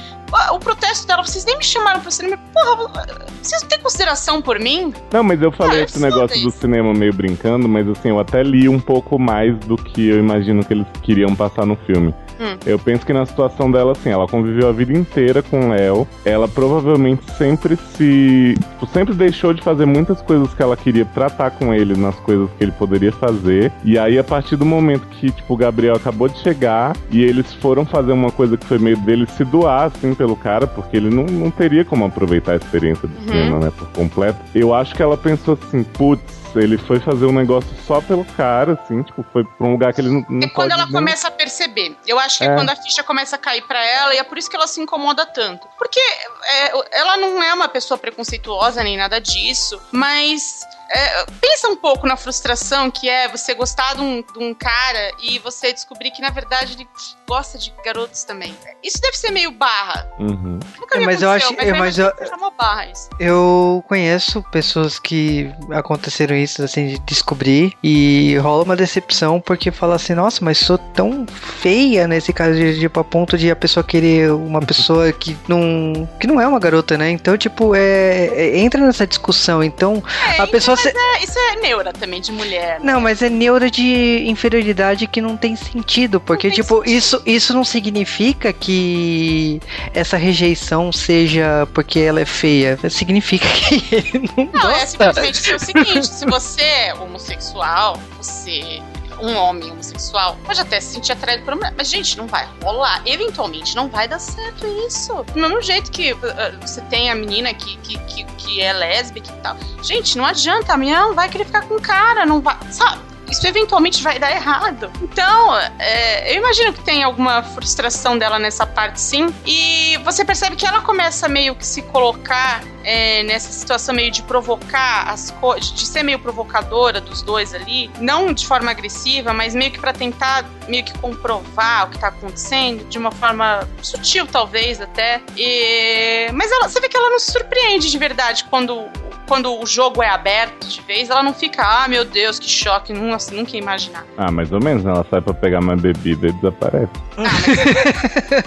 o protesto dela, vocês nem me chamaram pro cinema. Porra, vocês não têm consideração por mim? Não, mas eu falei Ah, esse negócio foda do isso. cinema meio brincando, mas assim, eu até li um pouco mais do que eu imagino que eles queriam passar no filme. Hum. Eu penso que na situação dela, assim, ela conviveu a vida inteira com o Léo. Ela provavelmente sempre se. tipo, sempre deixou de fazer muitas coisas que ela queria tratar com ele nas coisas que ele poderia fazer. E aí, a partir do momento que, tipo, o Gabriel acabou de chegar e eles foram fazer uma coisa que foi meio dele se doar, assim, pelo cara, porque ele não, não teria como aproveitar a experiência do Uhum. cinema, né, por completo. Eu acho que ela pensou assim, putz. Ele foi fazer um negócio só pelo cara, assim, tipo, foi pra um lugar que ele não, não É quando ela nem- começa a perceber. Eu acho que é. É. quando a ficha começa a cair pra ela e é por isso que ela se incomoda tanto. Porque é, ela não é uma pessoa preconceituosa nem nada disso, mas é, pensa um pouco na frustração que é você gostar de um, de um cara e você descobrir que na verdade ele gosta de garotos também. Isso deve ser meio barra. Uhum. Nunca É, me mas eu acho- mas eu- seja uma barra isso. Eu conheço pessoas que aconteceram isso, assim, de descobrir e rola uma decepção porque fala assim, nossa, mas sou tão feia nesse caso, de, tipo, a ponto de a pessoa querer uma pessoa [laughs] que não, que não é uma garota, né? Então, tipo, é, é- entra nessa discussão. Então, É, a pessoa se- é, isso é neura também de mulher. né? Não, mas é neura de inferioridade que não tem sentido, porque tem tipo, sentido. isso isso não significa que essa rejeição seja porque ela é feia, significa [laughs] que ele não, Não, é gosta. simplesmente ser o seguinte: se você é homossexual, você. Um homem homossexual pode até se sentir atraído por uma mulher, mas, gente, não vai rolar. Eventualmente não vai dar certo isso. Do mesmo jeito que uh, uh, você tem a menina que, que, que, que é lésbica e tal. Gente, não adianta, a menina não vai querer ficar com o cara, não vai. Sabe? Isso eventualmente vai dar errado. Então, é, eu imagino que tem alguma frustração dela nessa parte, sim. E você percebe que ela começa meio que se colocar é, nessa situação meio de provocar as coisas, de ser meio provocadora dos dois ali, não de forma agressiva, mas meio que pra tentar meio que comprovar o que tá acontecendo de uma forma sutil, talvez até. E... Mas ela, você vê que ela não se surpreende de verdade quando quando o jogo é aberto de vez, ela não fica, ah, meu Deus, que choque, nossa, nunca ia imaginar. Ah, mais ou menos, né? Ela sai pra pegar mais bebida e desaparece.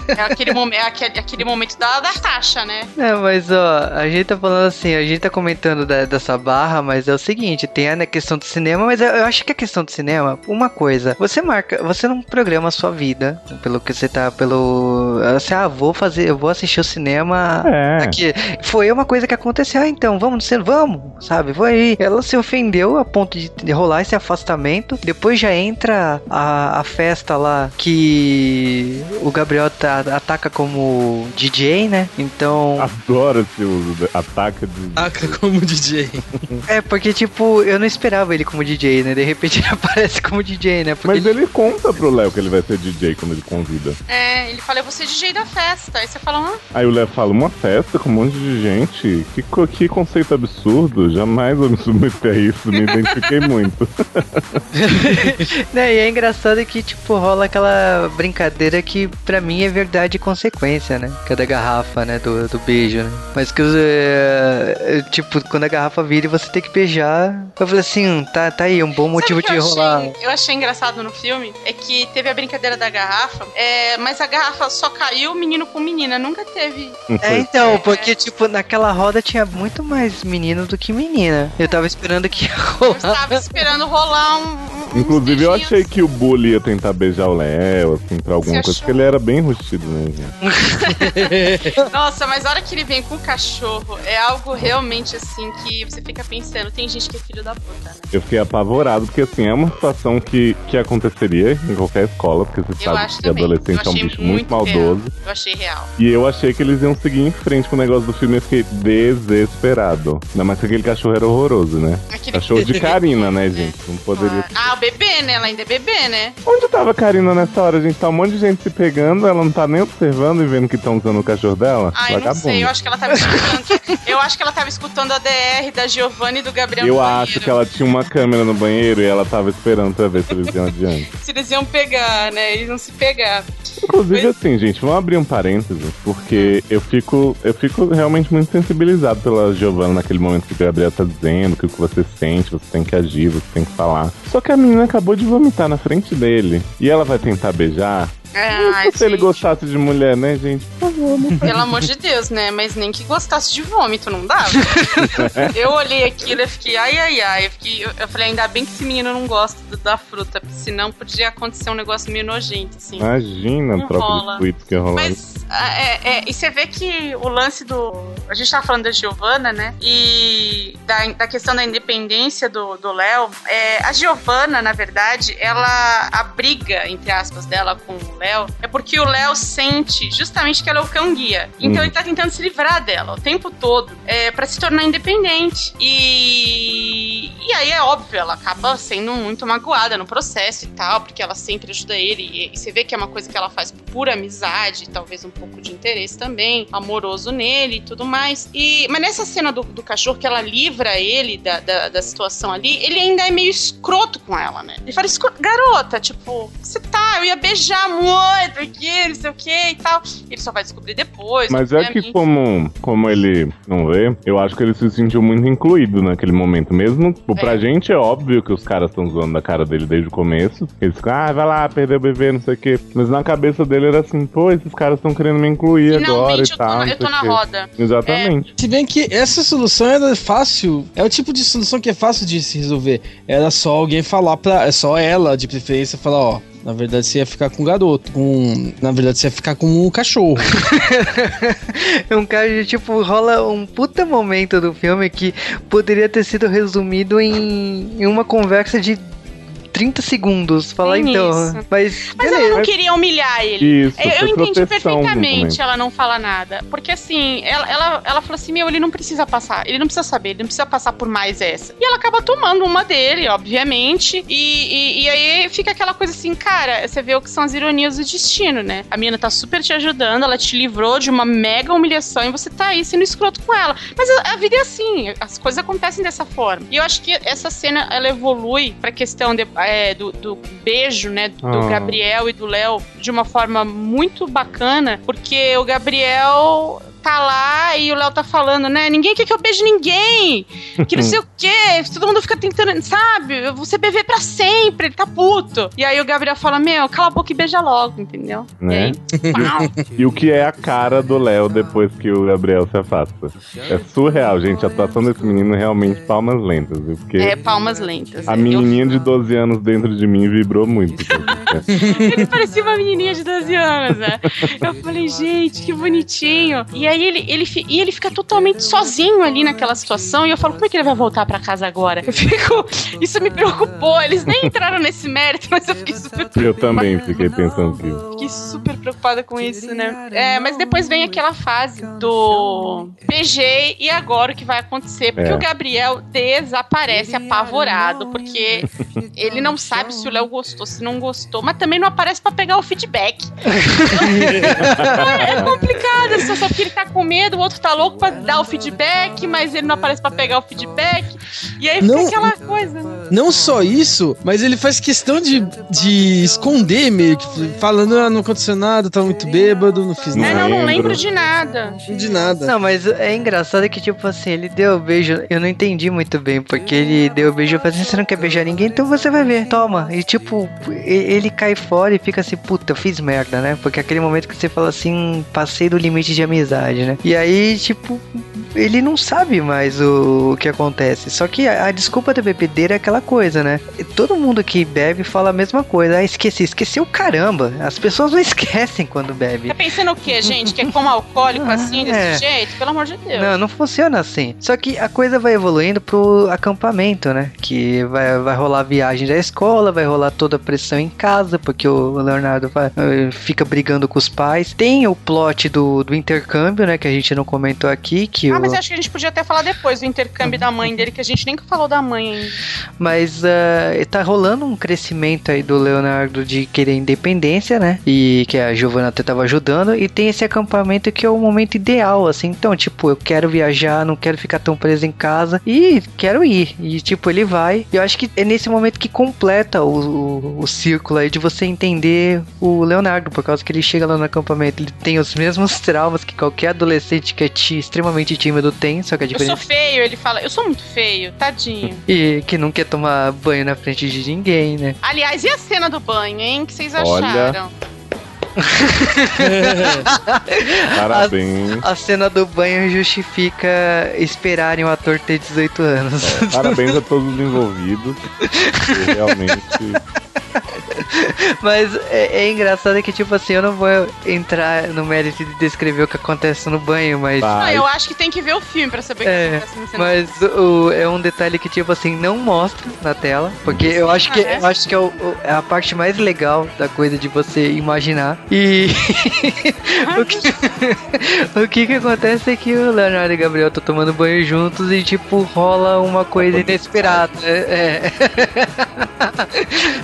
É aquele, momen- é aquele, aquele momento da, da taxa, né? Não, mas ó, a gente tá falando assim, a gente tá comentando da- dessa barra, mas é o seguinte, tem a né, questão do cinema, mas eu, acho que a questão do cinema, uma coisa, você marca, você não programa a sua vida, pelo que você tá, pelo, assim, ah, vou fazer, eu vou assistir o cinema É. aqui. Foi uma coisa que aconteceu, ah, então, vamos no vamos, sabe, foi aí. Ela se ofendeu a ponto de, de rolar esse afastamento, depois já entra a, a festa lá, que o Gabriel tá- ataca como DJ, né, então... Adoro esse uso. Ataca de. Taca como DJ. É, porque, tipo, eu não esperava ele como DJ, né? De repente ele [laughs] aparece como DJ, né? Porque Mas ele conta pro Léo que ele vai ser DJ quando ele convida. É, ele fala, eu vou ser DJ da festa. Aí você fala, ah, Aí o Léo fala, uma festa com um monte de gente? Que, que conceito absurdo. Jamais eu me submeter a isso, me identifiquei [laughs] muito. [laughs] né, e é engraçado que, tipo, rola aquela brincadeira que pra mim é verdade e consequência, né? Que é da garrafa, né? Do, do beijo, né? Mas que, é, é, tipo, quando a garrafa vira e você tem que beijar. Eu falei assim, hum, tá, tá aí, um bom motivo de que eu rolar. Achei, eu achei engraçado no filme é que teve a brincadeira da garrafa, é, mas a garrafa só caiu menino com menina, nunca teve. É, então, porque, tipo, naquela roda tinha muito mais menino do que menina. Eu tava esperando que ia Eu rolar. estava esperando rolar um- Inclusive, eu achei que o Bully ia tentar beijar o Léo, assim, pra alguma coisa, porque ele era bem rustido, né, gente? [laughs] Nossa, mas a hora que ele vem com o cachorro, é algo realmente assim que você fica pensando, tem gente que é filho da puta, né? Eu fiquei apavorado, porque assim, é uma situação que, que aconteceria em qualquer escola, porque você eu sabe que também. adolescente é um bicho muito, muito maldoso. Real. Eu achei real. E eu achei que eles iam seguir em frente com o negócio do filme, eu fiquei desesperado. Ainda mais que aquele cachorro era horroroso, né? Aquele... Cachorro de [laughs] Karina, né, gente? Não poderia. Ah, ah, o bebê, né? Ela ainda é bebê, né? Onde tava a Karina nessa hora, gente? Tá um monte de gente se pegando, ela não tá nem observando e vendo que estão usando o cachorro dela? Ai, não sei, eu acho que ela tava escutando. eu acho que ela tava escutando a DR da Giovanni e do Gabriel Eu acho que ela tinha uma câmera no banheiro e ela tava esperando pra ver se eles iam adiante. [laughs] se eles iam pegar, né? Eles iam se pegar. Inclusive, Mas... assim, gente, vamos abrir um parênteses, porque eu fico, eu fico realmente muito sensibilizado pela Giovanna naquele momento que o Gabriel tá dizendo que o que você sente, você tem que agir, você tem que falar. Só que a menina acabou de vomitar na frente dele. E ela vai tentar beijar. Ai, se gente. ele gostasse de mulher, né, gente? Por favor, né? Pelo amor de Deus, né? Mas nem que gostasse de vômito, não dava. [laughs] eu olhei aquilo e fiquei, ai, ai, ai. Eu, fiquei, eu, falei, ainda bem que esse menino não gosta do, da fruta, porque senão podia acontecer um negócio meio nojento, assim. Imagina a troca rola. de tweets que ia rolar. Mas, é, é, e você vê que o lance do. A gente tava falando da Giovanna, né? E da, da questão da independência do Léo. É, a Giovanna, na verdade, ela. A briga, entre aspas, dela com o Léo é porque o Léo sente justamente que ela é o cão guia. Então hum. ele tá tentando se livrar dela o tempo todo é, para se tornar independente. E, e aí é óbvio, ela acaba sendo muito magoada no processo e tal, porque ela sempre ajuda ele. E, e você vê que é uma coisa que ela faz por pura amizade, talvez um pouco de interesse também, amoroso nele e tudo mais. E, mas nessa cena do, do cachorro que ela livra ele da, da, da, situação ali, ele ainda é meio escroto com ela, né? Ele fala, garota, tipo, você tá, eu ia beijar muito aqui, não sei o que e tal. Ele só vai descobrir depois. Mas é que como, como ele não vê, eu acho que ele se sentiu muito incluído naquele momento. Mesmo tipo, é. pra gente é óbvio que os caras estão zoando da cara dele desde o começo. Eles ficam, ah, vai lá, perdeu o bebê, não sei o quê. Mas na cabeça dele era assim, pô, esses caras estão querendo me incluir Finalmente agora e tal. Eu tô, eu tô na roda. Exatamente. É. Se bem que essa solução era fácil, é o tipo de solução que é fácil de se resolver. Era só alguém falar pra. É só ela, de preferência, falar, ó. Na verdade, você ia ficar com um garoto. Com... Na verdade, você ia ficar com um cachorro. [laughs] um cara tipo, rola um puta momento do filme que poderia ter sido resumido em, em uma conversa de 30 segundos. Falar então. Mas, mas ela não queria humilhar ele. Isso, eu, eu entendi perfeitamente ela não fala nada. Porque assim, ela, ela, ela falou assim: meu, ele não precisa passar. Ele não precisa saber, ele não precisa passar por mais essa. E ela acaba tomando uma dele, obviamente. E, e, e aí fica aquela coisa assim, cara, você vê o que são as ironias do destino, né? A menina tá super te ajudando, ela te livrou de uma mega humilhação e você tá aí sendo escroto com ela. Mas a, a vida é assim, as coisas acontecem dessa forma. E eu acho que essa cena ela evolui pra questão de é, do, do, beijo, né, do ah. Gabriel e do Léo de uma forma muito bacana, porque o Gabriel tá lá e o Léo tá falando, né? Ninguém quer que eu beije ninguém. Que não sei o quê. Todo mundo fica tentando, sabe? Você beber pra sempre. Ele tá puto. E aí o Gabriel fala: Meu, cala a boca e beija logo, entendeu? Né? E, aí, [laughs] e o que é a cara do Léo depois que o Gabriel se afasta? É surreal, gente. A atuação desse menino realmente palmas lentas. Viu? Porque é, palmas lentas. A é. menininha de 12 anos dentro de mim vibrou muito. [laughs] ele parecia uma menininha de 12 anos, né? Eu falei, gente, que bonitinho. E aí ele, ele, e ele fica totalmente sozinho ali naquela situação. E eu falo, como é que ele vai voltar pra casa agora? Eu fico. Isso me preocupou. Eles nem entraram nesse mérito, mas eu fiquei super preocupada. Eu também fiquei pensando que. Fiquei super preocupada com isso, né? É, mas depois vem aquela fase do PG e agora o que vai acontecer? Porque é. o Gabriel desaparece apavorado, porque ele não sabe se o Léo gostou, se não gostou mas também não aparece para pegar o feedback. [laughs] é complicado situação, porque ele tá com medo, o outro tá louco pra dar o feedback, mas ele não aparece para pegar o feedback. E aí fica não, aquela coisa. Né? Não só isso, mas ele faz questão de, de esconder meio que, falando, ah, não aconteceu nada, tá muito bêbado, não fiz nada. É, não, não lembro de nada. De nada. Não, mas é engraçado que, tipo assim, ele deu o beijo, eu não entendi muito bem, porque ele deu o beijo e falou assim, você não quer beijar ninguém, então você vai ver, toma. E tipo, ele cai fora e fica assim, puta, eu fiz merda, né? Porque é aquele momento que você fala assim, passei do limite de amizade, né? E aí, tipo, ele não sabe mais o, o que acontece. Só que a, a, desculpa da bebedeira é aquela coisa, né? Todo mundo que bebe fala a mesma coisa. Ah, esqueci, esqueceu caramba. As pessoas não [laughs] esquecem quando bebe. Tá pensando o quê, gente? Que é como alcoólico [laughs] assim, desse é. jeito? Pelo amor de Deus. Não, não funciona assim. Só que a coisa vai evoluindo pro acampamento, né? Que vai, vai rolar a viagem da escola, vai rolar toda a pressão em casa, porque o Leonardo vai, fica brigando com os pais. Tem o plot do, do intercâmbio, né? Que a gente não comentou aqui. Que ah, o... mas acho que a gente podia até falar depois do intercâmbio da mãe dele, que a gente nem falou da mãe ainda. Mas uh, tá rolando um crescimento aí do Leonardo de querer independência, né? E que a Giovanna até tava ajudando. E tem esse acampamento que é o momento ideal, assim. Então, tipo, eu quero viajar, não quero ficar tão preso em casa. E quero ir. E, tipo, ele vai. Eu acho que é nesse momento que completa o, o, o círculo aí de você entender o Leonardo, por causa que ele chega lá no acampamento, ele tem os mesmos traumas que qualquer adolescente que é extremamente tímido tem, só que a diferença... Eu sou feio, ele fala, eu sou muito feio, tadinho. E que não quer tomar banho na frente de ninguém, né? Aliás, e a cena do banho, hein? que vocês acharam? [laughs] parabéns. A, a, cena do banho justifica esperarem o ator ter 18 anos. É, parabéns a todos os envolvidos. realmente [laughs] [laughs] Mas é, é, engraçado que, tipo assim, eu não vou entrar no mérito de descrever o que acontece no banho, mas. Não, eu acho que tem que ver o filme pra saber o é, que acontece no cinema. Mas o, é um detalhe que, tipo assim, não mostra na tela. Porque eu acho que, eu acho que é, o, é a parte mais legal da coisa de você imaginar. E. [laughs] o, que, [laughs] o que que acontece é que o Leonardo e o Gabriel estão tomando banho juntos e, tipo, rola uma coisa inesperada. É.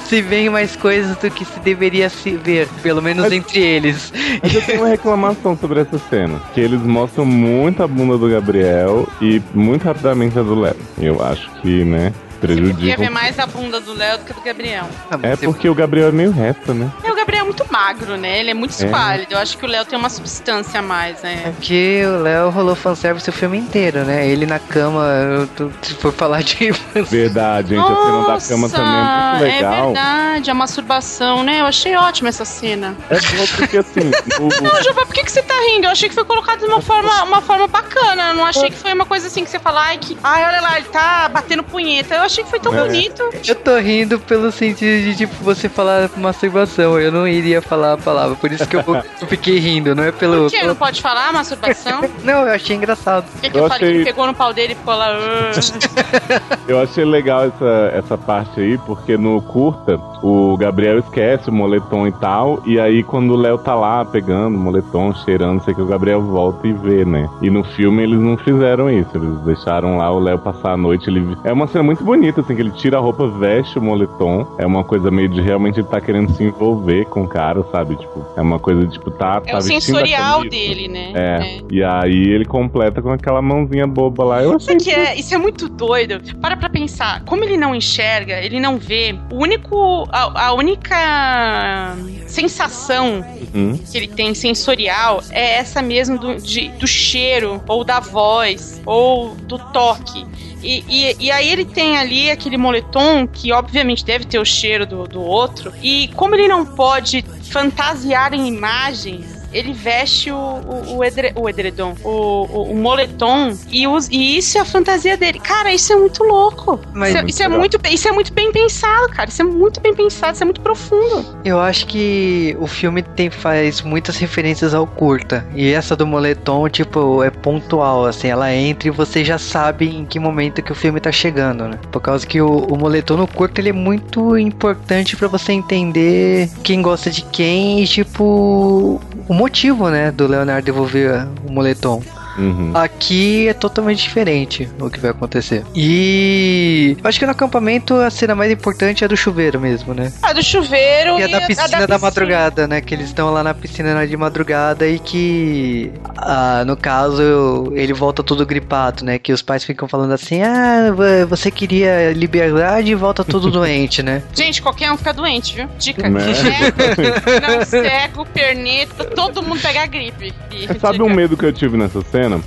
se vem mais coisas do que se deveria se ver, pelo menos mas, entre eles. Mas eu tenho uma reclamação sobre essa cena, que eles mostram muito a bunda do Gabriel e muito rapidamente a do Léo. Eu acho que, né, prejudica. Você queria ver mais a bunda do Léo do que do Gabriel. É porque o Gabriel é meio reto, né? É muito magro, né? Ele é muito esquálido. É. Eu acho que o Léo tem uma substância a mais, né? É que o Léo rolou fanservice o filme inteiro, né? Ele na cama, se for falar de. Verdade, gente. Nossa, a cena da cama também é muito legal. É verdade, a masturbação, né? Eu achei ótima essa cena. É bom porque assim. o... [laughs] Não, Juba, por que, que você tá rindo? Eu achei que foi colocado de uma forma, uma forma bacana. Eu não achei que foi uma coisa assim que você fala, ai, que. Ai, olha lá, ele tá batendo punheta. Eu achei que foi tão é. bonito. Eu tô rindo pelo sentido de, tipo, você falar masturbação. Eu não iria falar a palavra, por isso que eu, [laughs] eu fiquei rindo, não é pelo. Por que? Não pode falar masturbação? [laughs] não, eu achei engraçado. O que, que eu, eu achei... falei? Que pegou no pau dele e ficou lá. [laughs] eu achei legal essa, essa parte aí, porque no curta, o Gabriel esquece o moletom e tal, e aí quando o Léo tá lá pegando o moletom, cheirando, sei que o Gabriel volta e vê, né? E no filme eles não fizeram isso, eles deixaram lá o Léo passar a noite. Ele... É uma cena muito bonita, assim, que ele tira a roupa, veste o moletom. É uma coisa meio de realmente ele tá querendo se envolver com o cara, sabe? Tipo, é uma coisa tipo, tá. É tá o sensorial dele, né? É. é. E aí ele completa com aquela mãozinha boba lá. Eu achei. Isso, que é, isso é muito doido. Para pra pensar. Como ele não enxerga, ele não vê. O único. A, a única sensação uhum. que ele tem sensorial é essa mesmo do, de, do cheiro, ou da voz, ou do toque. E, e, e, aí ele tem ali aquele moletom que obviamente deve ter o cheiro do, do outro. E como ele não pode fantasiar em imagens, ele veste o, o, o, edre, o edredom, o, o, o moletom, e, os, e isso é a fantasia dele. Cara, isso é muito louco. Mas, isso, é, isso é muito, isso é muito bem pensado, cara. Isso é muito bem pensado, isso é muito profundo. Eu acho que o filme tem, faz muitas referências ao curta. E essa do moletom, tipo, é pontual, assim, ela entra e você já sabe em que momento que o filme tá chegando, né? Por causa que o, o moletom no curto ele é muito importante para você entender quem gosta de quem e, tipo, o motivo, né, do Leonardo devolver o moletom. Uhum. Aqui é totalmente diferente o que vai acontecer. E acho que no acampamento a cena mais importante é do chuveiro mesmo, né? A do chuveiro e, e a da piscina, a da, piscina. da madrugada, né? Que eles estão lá na piscina de madrugada e que, ah, no caso, ele volta tudo gripado, né? Que os pais ficam falando assim: ah, você queria liberdade e volta tudo [laughs] doente, né? Gente, qualquer um fica doente, viu? Dica. Né? Cego, [laughs] não cego, perneta, todo mundo pega gripe. E, Sabe dica. um medo que eu tive nessa cena? Hum.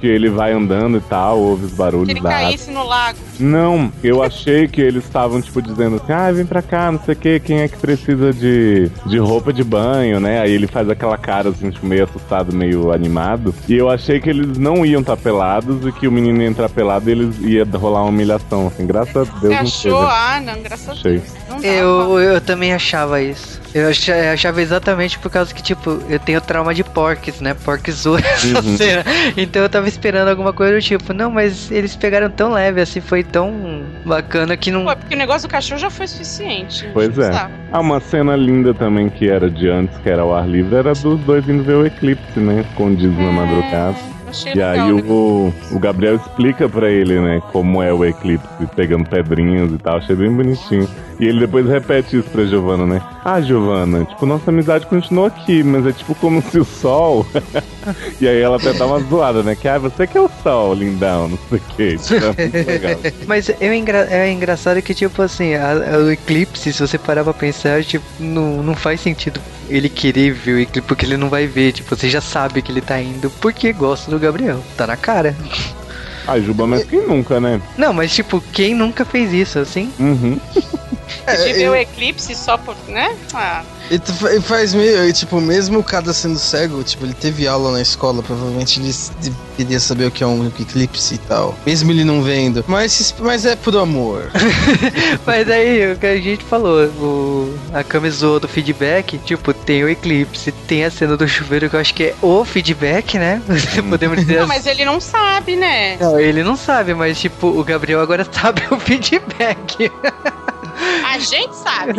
que ele vai andando e tal, ouve os barulhos Que ele da caísse no lago. Não, eu achei que eles estavam, tipo, dizendo assim, ah, vem pra cá, não sei o que, quem é que precisa de, de roupa de banho, né? Aí ele faz aquela cara, assim, tipo, meio assustado, meio animado. E eu achei que eles não iam estar pelados e que o menino ia entrar pelado e eles ia rolar uma humilhação, assim. Graças a Deus Você não achou? teve. Ah, não, graças a. Deus. Não dá, Eu, eu também achava isso. Eu acha- eu achava exatamente por causa que, tipo, eu tenho trauma de porques, né? Essa Uhum. cena. Então eu tava esperando alguma coisa do tipo, não, mas eles pegaram tão leve, assim, foi tão bacana que não. Pô, porque o negócio do cachorro já foi suficiente. Pois é. Tá. Ah, uma cena linda também que era de antes, que era ao ar livre, era dos dois indo ver o eclipse, né? Escondidos na madrugada. Achei E legal, aí né? o, o Gabriel explica pra ele, né, como é o eclipse, pegando pedrinhas e tal, achei bem bonitinho. E ele depois repete isso pra Giovana, né? Ah, Giovana, tipo, nossa amizade continua aqui, mas é tipo como [laughs] se o sol. E aí ela até dá uma zoada, né? Que ah, você que é o sol, lindão, não sei o que. Então, é muito [laughs] legal. Mas é, engra- é engraçado que, tipo assim, a- a- o eclipse, se você parar pra pensar, tipo, não, não faz sentido ele querer ver o eclipse, porque ele não vai ver. Tipo, você já sabe que ele tá indo porque gosta do Gabriel. Tá na cara. Ah, Juba, mas quem nunca, né? Não, mas, tipo, quem nunca fez isso, assim? Uhum. De ver o eclipse só por, né? Ah, ele faz meio, e, tipo, mesmo o cara sendo cego, tipo, ele teve aula na escola, provavelmente ele deveria saber o que é um eclipse e tal. Mesmo ele não vendo. Mas, mas é por amor. [laughs] Mas aí, o que a gente falou, o, a camisola do feedback, tipo, tem o eclipse, tem a cena do chuveiro que eu acho que é o feedback, né? [laughs] Podemos dizer não, assim. mas ele não sabe, né? Não, ele não sabe, mas tipo, o Gabriel agora [laughs] sabe o feedback. A gente sabe.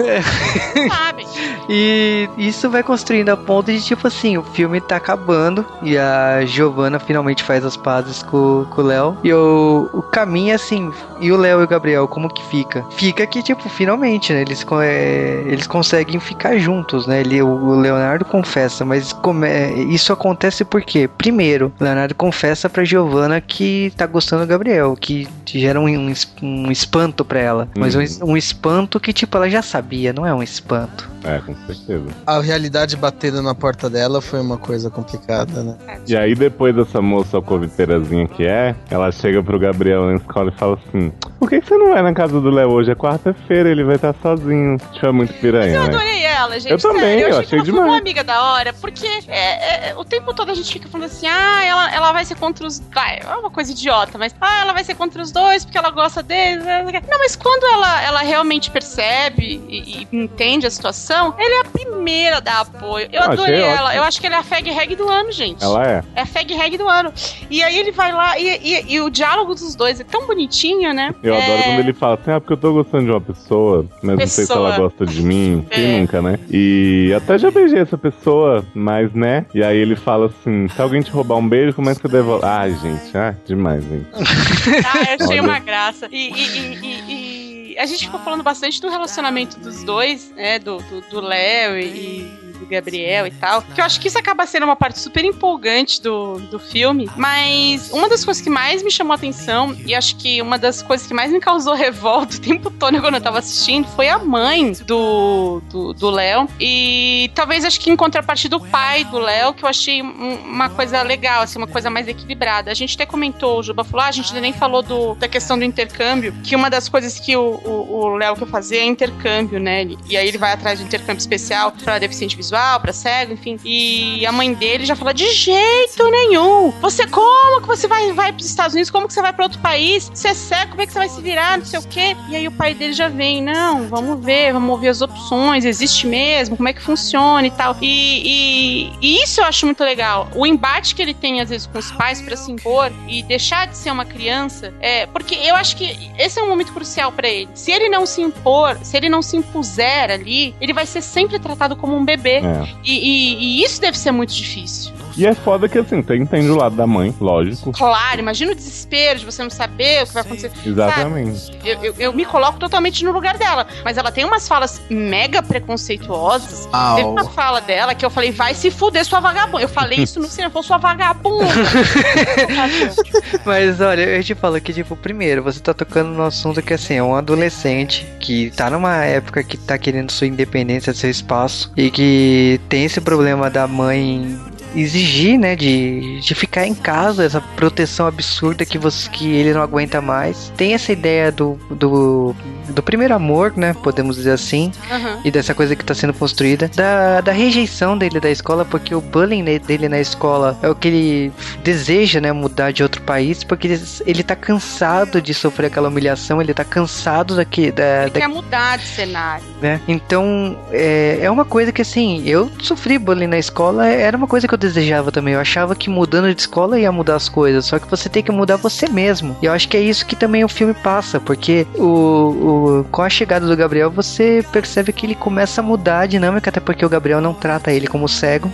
sabe. E isso vai construindo a ponto de, tipo assim, o filme tá acabando e a Giovanna finalmente faz as pazes com, com o Léo. E o, o caminho, assim, e o Léo e o Gabriel, como que fica? Fica que, tipo, finalmente, né? Eles, é, eles conseguem ficar juntos, né? Ele, o Leonardo confessa, mas como é- isso acontece porque, primeiro, o Leonardo confessa pra Giovanna que tá gostando do Gabriel, que gera um, um, um espanto pra ela. Mas um, um espanto que, tipo, ela já sabia, não é um espanto. É, com certeza. A realidade batendo na porta dela foi uma coisa complicada, né? E aí depois dessa moça alcoviteirazinha que é, ela chega pro Gabriel na escola e fala assim, por que, que você não vai na casa do Léo hoje? É quarta-feira, ele vai estar sozinho. Tipo, é muito piranha, Eu né? adorei ela, gente. Eu também, sério. eu achei, achei que ela foi demais. uma amiga da hora, porque é, é, o tempo todo a gente fica falando assim, ah, ela, ela vai ser contra os. Vai, é uma coisa idiota, mas ah, ela vai ser contra os dois porque ela gosta deles. Não, mas quando ela, ela realmente percebe e, e entende a situação, ela é a primeira a dar apoio. Eu achei adorei ela. ótimo. Eu acho que ela é a fag rag do ano, gente. Ela é. É a fag rag do ano. E aí ele vai lá e, e- e o diálogo dos dois é tão bonitinho, né? Eu é... adoro quando ele fala assim, ah, porque eu tô gostando de uma pessoa, mas não sei se Pessoa. ela gosta de mim. [laughs] Quem É. nunca, né? E até já beijei essa pessoa, mas né? E aí ele fala assim, se alguém te roubar um beijo, como é que você devolve? Ai, gente, ah, demais, gente. [laughs] Ah, eu achei Olha. uma graça. E, e- e- e- e a gente ficou falando bastante do relacionamento dos dois, né? Do do- do Léo e, Gabriel e tal. Que eu acho que isso acaba sendo uma parte super empolgante do, do filme. Mas uma das coisas que mais me chamou a atenção, e acho que uma das coisas que mais me causou [laughs] revolta o tempo todo quando eu tava assistindo, foi a mãe do do do Léo. e talvez acho que em contrapartida do pai do Léo, que eu achei um- uma coisa legal, assim, uma coisa mais equilibrada. A gente até comentou, o Juba falou, ah, a gente nem falou do, da questão do intercâmbio, que uma das coisas que o, Léo quer fazer é intercâmbio, né? E aí ele vai atrás de intercâmbio especial pra deficiente visual, pra cego, enfim. E a mãe dele já fala, de jeito nenhum! Você como que você vai, vai pros Estados Unidos? Como que você vai pra outro país? Você é cego, como é que você vai se virar? Não sei o quê. E aí o pai dele já vem, não, vamos ver, vamos ouvir as opções, existe mesmo, como é que funciona e tal. E, e- e isso eu acho muito legal. O embate que ele tem, às vezes, com os pais pra se impor e deixar de ser uma criança, é, porque eu acho que esse é um momento crucial pra ele. Se ele não se impor, se ele não se impuser ali, ele vai ser sempre tratado como um bebê. É. E, e- e isso deve ser muito difícil. E é foda que assim, você entende o lado da mãe, lógico. Claro, imagina o desespero de você não saber o que vai acontecer. Exatamente. Eu, eu- eu me coloco totalmente no lugar dela. Mas ela tem umas falas mega preconceituosas. Teve uma fala dela que eu falei, vai se fuder, sua vagabunda. Eu falei isso no [laughs] cinema, falou, sua vagabunda. [laughs] Mas olha, eu te falo que, tipo, primeiro, você tá tocando no assunto que assim, é um adolescente que tá numa época que tá querendo sua independência, seu espaço, e que tem esse problema da mãe exigir, né, de, de ficar em casa, essa proteção absurda que, você, que ele não aguenta mais. Tem essa ideia do, do, do primeiro amor, né, podemos dizer assim, uhum. e dessa coisa que está sendo construída, da, da rejeição dele da escola, porque o bullying dele na escola é o que ele deseja, né, mudar de outro país, porque ele, ele tá cansado de sofrer aquela humilhação, ele tá cansado daqui, da, ele da, quer mudar de cenário. Né? Então, é, é uma coisa que assim, eu sofri bullying na escola, era uma coisa que eu desejava também. Eu achava que mudando de escola ia mudar as coisas, só que você tem que mudar você mesmo. E eu acho que é isso que também o filme passa, porque o, o, com a chegada do Gabriel, você percebe que ele começa a mudar a dinâmica, até porque o Gabriel não trata ele como cego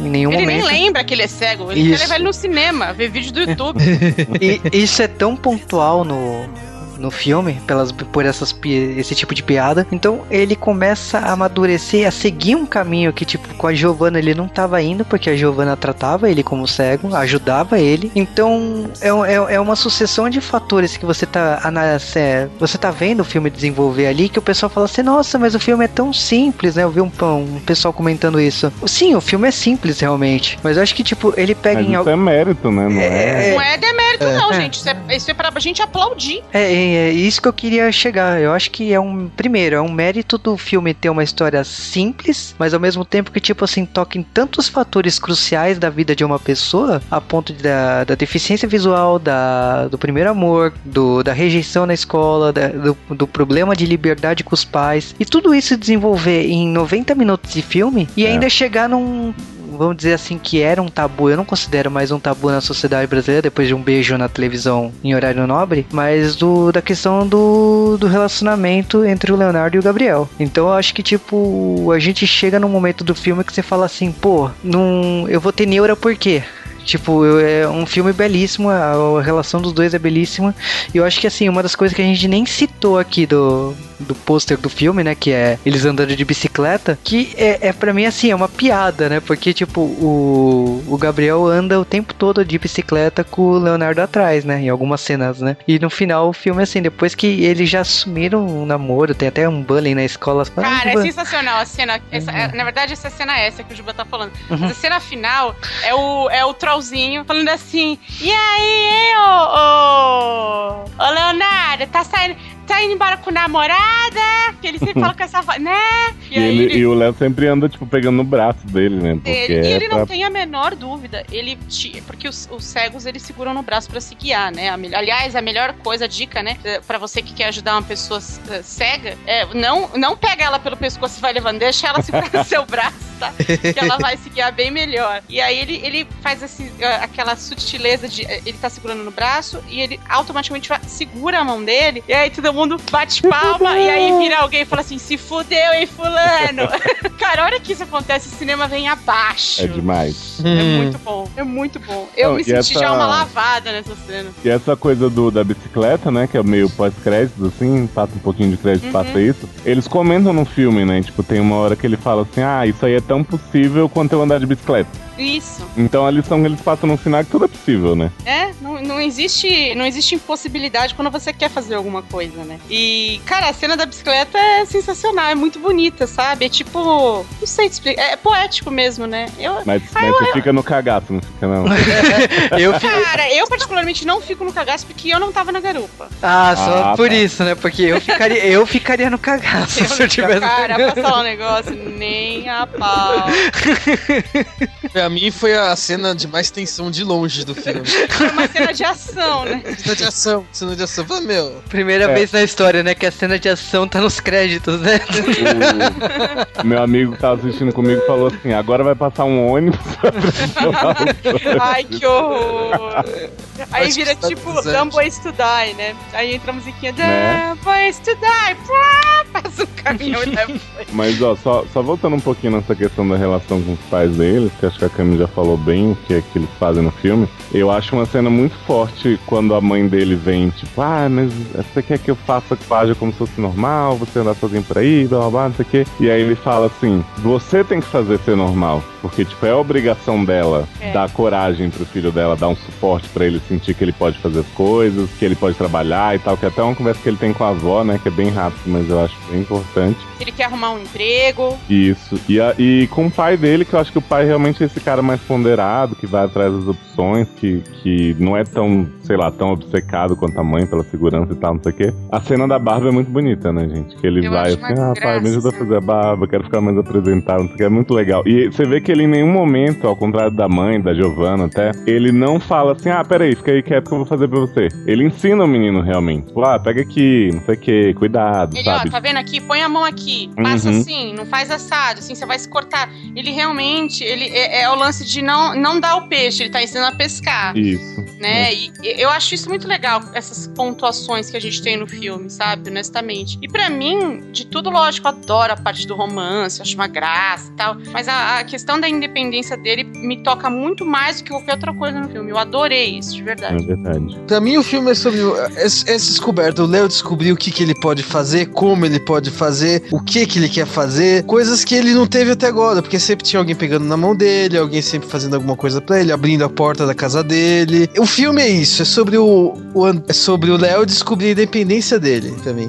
em nenhum ele momento. Ele nem lembra que ele é cego, ele isso. quer levar ele no cinema, ver vídeo do YouTube. [laughs] e isso é tão pontual no, no filme, pelas, por essas, esse tipo de piada. Então ele começa a amadurecer, a seguir um caminho que, tipo, com a Giovanna ele não estava indo, porque a Giovanna tratava ele como cego, ajudava ele. Então é, é, é uma sucessão de fatores que você tá, é, você tá vendo o filme desenvolver ali, que o pessoal fala assim: nossa, mas o filme é tão simples, né? Eu vi um, um pessoal comentando isso. Sim, o filme é simples realmente, mas eu acho que, tipo, ele pega mas em algo. é mérito, né? Não é, é... Não é demérito, é. não, gente. Isso é, isso é pra gente aplaudir. É, é isso que eu queria chegar. Eu acho que é um. Primeiro, é um mérito do filme ter uma história simples, mas ao mesmo tempo que, tipo assim, toca em tantos fatores cruciais da vida de uma pessoa, a ponto de, da, da deficiência visual, da, do primeiro amor, do, da rejeição na escola, da, do, do problema de liberdade com os pais. E tudo isso desenvolver em 90 minutos de filme e é. ainda chegar num vamos dizer assim, que era um tabu. Eu não considero mais um tabu na sociedade brasileira depois de um beijo na televisão em horário nobre, mas do, da questão do, do relacionamento entre o Leonardo e o Gabriel. Então eu acho que, tipo, a gente chega num momento do filme que você fala assim, pô, não, eu vou ter neura por quê? Tipo, é um filme belíssimo, a relação dos dois é belíssima. E eu acho que, assim, uma das coisas que a gente nem citou aqui do, do pôster do filme, né? Que é eles andando de bicicleta. Que é, é para mim, assim, é uma piada, né? Porque, tipo, o, o Gabriel anda o tempo todo de bicicleta com o Leonardo atrás, né? Em algumas cenas, né? E no final o filme, assim, depois que eles já assumiram um namoro, tem até um bullying na escola. Cara, é sensacional a cena. Essa, uhum. Na verdade, essa cena é essa que o Juba tá falando. Uhum. a cena final é o, é o trollzinho falando assim: E aí, ô, ô, ô Leonardo, tá saindo tá indo embora com namorada, que ele sempre fala com essa voz, né? E, e, ele, ele... e o Léo sempre anda, tipo, pegando no braço dele, né? Porque ele, e ele é pra... não tem a menor dúvida. Ele porque os, os, cegos, eles seguram no braço para se guiar, né? Aliás, a melhor coisa, a dica, né? Eh, para você que quer ajudar uma pessoa eh, cega, é, não, não pega ela pelo pescoço e vai levando, deixa ela [laughs] segurar no seu braço, tá? Que ela vai se guiar bem melhor. E aí ele, ele faz assim, aquela sutileza de. Ele tá segurando no braço e ele automaticamente vai, segura a mão dele. E aí todo mundo mundo bate palma e aí vira alguém e fala assim: se fudeu, hein, Fulano? [laughs] Cara, a hora que isso acontece, o cinema vem abaixo. É demais. É hum. muito bom, é muito bom. Eu Não, me senti essa... já uma lavada nessa cena. E essa coisa do, da bicicleta, né, que é meio pós-créditos, assim, passa um pouquinho de crédito, uhum. passa isso. Eles comentam no filme, né, tipo, tem uma hora que ele fala assim: ah, isso aí é tão possível quanto eu andar de bicicleta. Isso. Então a lição que eles passam no final é que tudo é possível, né? É, não, não existe não existe impossibilidade quando você quer fazer alguma coisa, né? E, cara, a cena da bicicleta é sensacional, é muito bonita, sabe? É tipo, não sei te explicar, é poético mesmo, né? Eu, mas mas eu, você eu... fica no cagaço, não fica não? [laughs] eu fico... Cara, eu particularmente não fico no cagaço porque eu não tava na garupa. Ah, só ah, por tá. isso, né? Porque eu ficaria, eu ficaria no cagaço eu [laughs] se eu tivesse Cara, passar um negócio, nem a pau. [laughs] pra mim foi a cena de mais tensão de longe do filme. Foi uma cena de ação, né? [laughs] Cena de ação, cena de ação. Falei, meu. Primeira é. vez na história, né? Que a cena de ação tá nos créditos, né? O meu amigo que tava assistindo comigo falou assim: agora vai passar um ônibus. [laughs] Ai, que horror! Aí Acho vira tipo Dumb Ways to Die, né? Aí entra a musiquinha né? Dumb Ways to Die. Passa o caminhão e. [laughs] Mas ó, só, só voltando um pouquinho nessa questão da relação com os pais deles, que acho que a Camille já falou bem o que é que eles fazem no filme. Eu acho uma cena muito forte quando a mãe dele vem, tipo, ah, mas você quer que eu faça página como se fosse normal, você andar sozinho por aí, blá blá blá, não sei o quê. E aí ele fala assim, você tem que fazer ser normal. Porque, tipo, é a obrigação dela é. dar coragem pro filho dela, dar um suporte para ele sentir que ele pode fazer as coisas, que ele pode trabalhar e tal. Que é até uma conversa que ele tem com a avó, né? Que é bem rápido, mas eu acho bem importante. Ele quer arrumar um emprego. Isso. E, a, e com o pai dele, que eu acho que o pai realmente esse cara mais ponderado, que vai atrás das opções, que, que não é tão, sei lá, tão obcecado quanto a mãe pela segurança e tal, não sei o quê. A cena da barba é muito bonita, né, gente? Que ele eu vai assim, ah, pai, me ajuda a fazer a barba, quero ficar mais apresentado, não sei o que. É muito legal. E você vê que ele em nenhum momento, ao contrário da mãe, da Giovanna até, ele não fala assim, ah, peraí, fica aí quieto que eu vou fazer pra você. Ele ensina o menino realmente. Tipo, ah, pega aqui, não sei o que, cuidado, ele, sabe? Ó, tá vendo aqui? Põe a mão aqui, passa uhum. assim, não faz assado, assim, você vai se cortar. Ele realmente, ele é, é, o lance de não, não dar o peixe, ele tá ensinando a pescar. Isso. Né? É. E eu acho isso muito legal, essas pontuações que a gente tem no filme, sabe? Honestamente. E para mim, de tudo, lógico, eu adoro a parte do romance, acho uma graça e tal. Mas a, a questão da independência dele me toca muito mais do que qualquer outra coisa no filme. Eu adorei isso, de verdade. É verdade. Pra mim, o filme é sobre essa descoberta. O Léo descobriu o que, que ele pode fazer, como ele pode fazer, o que, que ele quer fazer. Coisas que ele não teve até agora, porque sempre tinha alguém pegando na mão dele, alguém sempre fazendo alguma coisa para ele, abrindo a porta da casa dele. O filme é isso, é sobre o, o sobre o Léo descobrir a independência dele, pra mim.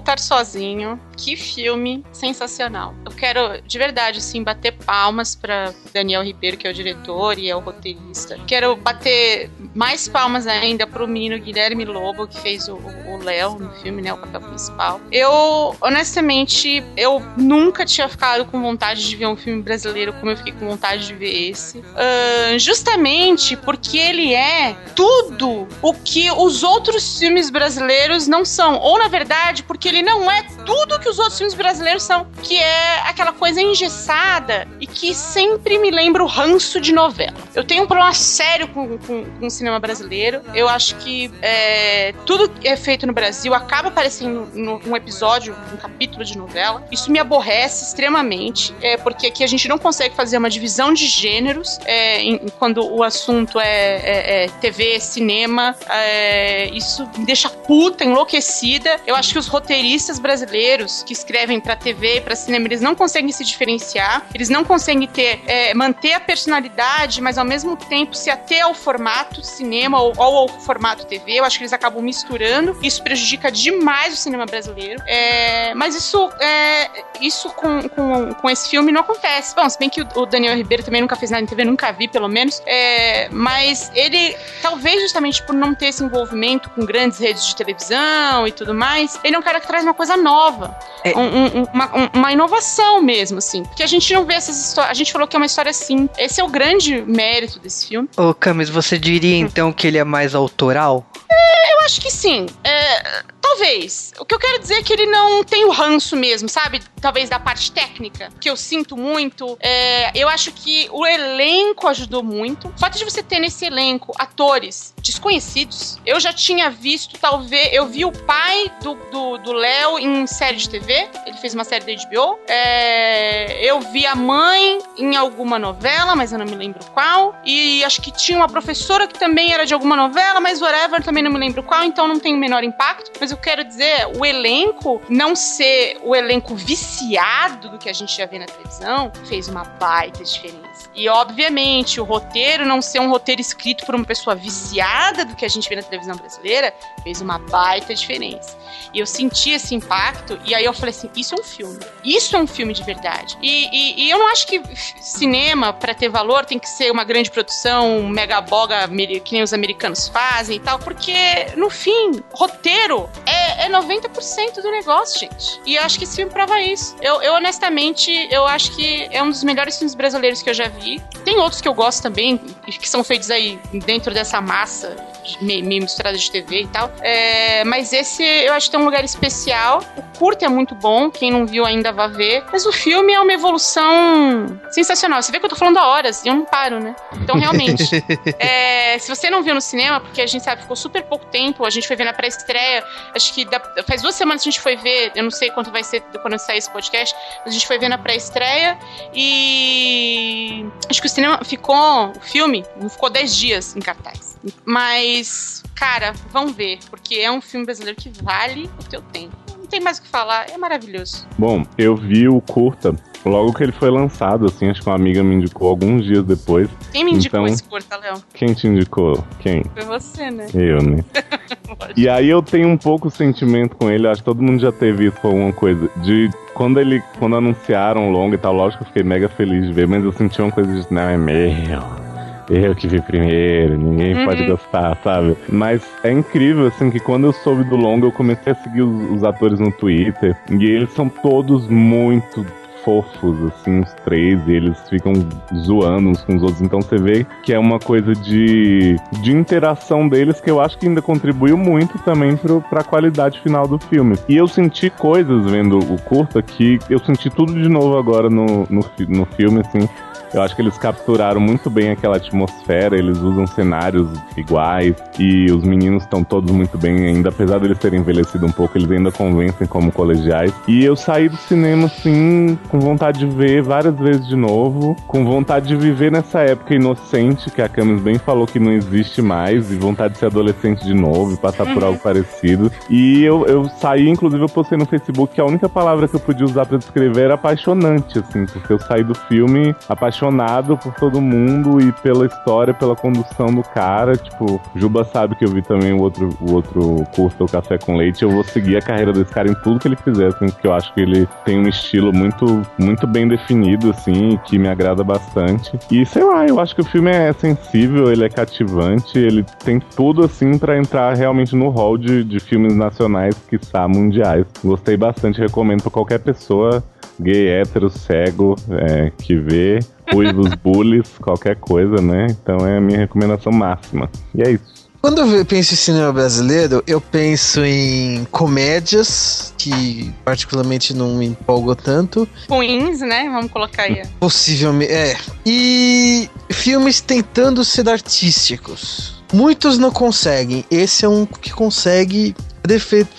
Voltar sozinho. Que filme sensacional. Eu quero, de verdade, assim, bater palmas para Daniel Ribeiro, que é o diretor e é o roteirista. Quero bater mais palmas ainda pro menino Guilherme Lobo, que fez o Léo no filme, né, o papel principal. Eu, honestamente, eu nunca tinha ficado com vontade de ver um filme brasileiro como eu fiquei com vontade de ver esse. Uh, justamente porque ele é tudo o que os outros filmes brasileiros não são. Ou, na verdade, porque ele não é tudo que os outros filmes brasileiros são, que é aquela coisa engessada e que sempre me lembra o ranço de novela. Eu tenho um problema sério com, com, com o cinema brasileiro. Eu acho que é, tudo é feito no Brasil acaba aparecendo num episódio, um capítulo de novela. Isso me aborrece extremamente, é, porque aqui a gente não consegue fazer uma divisão de gêneros é, em, quando o assunto é, é, é TV, cinema. É, isso me deixa puta, enlouquecida. Eu acho que os roteiristas brasileiros que escrevem para TV e para cinema, eles não conseguem se diferenciar, eles não conseguem ter é, manter a personalidade, mas ao mesmo tempo se ater ao formato cinema ou, ou, ao formato TV. Eu acho que eles acabam misturando. Isso prejudica demais o cinema brasileiro. É, mas isso, é, isso com, com, com, esse filme não acontece. Bom, se bem que o, Daniel Ribeiro também nunca fez nada em TV, nunca vi, pelo menos. É, mas ele, talvez justamente por não ter esse envolvimento com grandes redes de televisão e tudo mais, ele é um cara que traz uma coisa nova. É. Um, um, uma, uma, inovação mesmo, assim. Porque a gente não vê essas histórias. A gente falou que é uma história assim. Esse é o grande mérito desse filme. Ô, Camis, você diria. Então que ele é mais autoral? É, eu acho que sim. É, Talvez. O que eu quero dizer é que ele não tem o ranço mesmo, sabe? Talvez da parte técnica, que eu sinto muito. É, eu acho que o elenco ajudou muito. O fato de você ter nesse elenco atores desconhecidos. Eu já tinha visto, talvez. Eu vi o pai do Léo em série de TV. Ele fez uma série da HBO. É, eu vi a mãe em alguma novela, mas eu não me lembro qual. E acho que tinha uma professora que também era de alguma novela, mas whatever, também não me lembro qual, então não tem o menor impacto. Mas eu quero dizer, o elenco não ser o elenco viciado do que a gente já vê na televisão fez uma baita diferença. E, obviamente, o roteiro não ser um roteiro escrito por uma pessoa viciada do que a gente vê na televisão brasileira fez uma baita diferença. E eu senti esse impacto, e aí eu falei assim: isso é um filme. Isso é um filme de verdade. E, e, e eu não acho que cinema, para ter valor, tem que ser uma grande produção, mega boga, que nem os americanos fazem e tal, porque, no fim, roteiro é, é 90% do negócio, gente. E eu acho que esse filme prova isso. Eu, eu, honestamente, eu acho que é um dos melhores filmes brasileiros que eu já vi. Tem outros que eu gosto também, que são feitos aí dentro dessa massa meio, misturada de TV e tal. É, mas esse eu acho que tem um lugar especial. O curto é muito bom, quem não viu ainda vai ver. Mas o filme é uma evolução sensacional. Você vê que eu tô falando há horas e eu não paro, né? Então, realmente, [laughs] é, se você não viu no cinema, porque a gente sabe, ficou super pouco tempo, a gente foi ver na pré-estreia, acho que da, faz duas semanas que a gente foi ver, eu não sei quanto vai ser quando sair esse podcast, mas a gente foi ver na pré-estreia e acho que o cinema ficou, o filme ficou 10 dias em cartaz. Mas, cara, vão ver, porque é um filme brasileiro que vale o teu tempo. Não tem mais o que falar, é maravilhoso. Bom, eu vi o curta logo que ele foi lançado, assim, acho que uma amiga me indicou alguns dias depois. Quem me indicou então, esse curta, Léo? Quem te indicou? Quem? Foi você, né? Eu, né? [laughs] e aí eu tenho um pouco sentimento com ele, acho que todo mundo já teve isso com alguma coisa, de quando ele, quando anunciaram o longo e tal, lógico que eu fiquei mega feliz de ver, mas eu senti uma coisa de, não, é meu eu que vi primeiro, ninguém uhum. pode gostar, sabe? Mas é incrível, assim, que quando eu soube do longo, eu comecei a seguir os, os atores no Twitter, e eles são todos muito fofos, assim, os três, e eles ficam zoando uns com os outros. Então você vê que é uma coisa de, de interação deles que eu acho que ainda contribuiu muito também pro, pra qualidade final do filme. E eu senti coisas vendo o curta que eu senti tudo de novo agora no, no, no filme, assim. Eu acho que eles capturaram muito bem aquela atmosfera, eles usam cenários iguais e os meninos estão todos muito bem ainda, apesar de eles terem envelhecido um pouco, eles ainda convencem como colegiais. E eu saí do cinema assim, com vontade de ver várias vezes de novo, com vontade de viver nessa época inocente que a Camis bem falou que não existe mais, e vontade de ser adolescente de novo e passar por algo parecido. E eu, eu saí, inclusive eu postei no Facebook que a única palavra que eu podia usar para descrever era apaixonante, assim, porque eu saí do filme apaixonado apaixonado por todo mundo e pela história, pela condução do cara. Tipo, Juba sabe que eu vi também o outro, o outro curso, o Café com Leite. Eu vou seguir a carreira desse cara em tudo que ele fizer, assim, porque eu acho que ele tem um estilo muito, muito bem definido, assim, que me agrada bastante. E sei lá, eu acho que o filme é sensível, ele é cativante, ele tem tudo, assim, para entrar realmente no hall de, de filmes nacionais, que está mundiais. Gostei bastante, recomendo para qualquer pessoa gay, hétero, cego, é, que vê, ruivos, bullies, qualquer coisa, né? Então é a minha recomendação máxima. E é isso. Quando eu penso em cinema brasileiro, eu penso em comédias, que particularmente não me empolgam tanto. Ruins, né? Vamos colocar aí. Possivelmente, é. E filmes tentando ser artísticos. Muitos não conseguem. Esse é um que consegue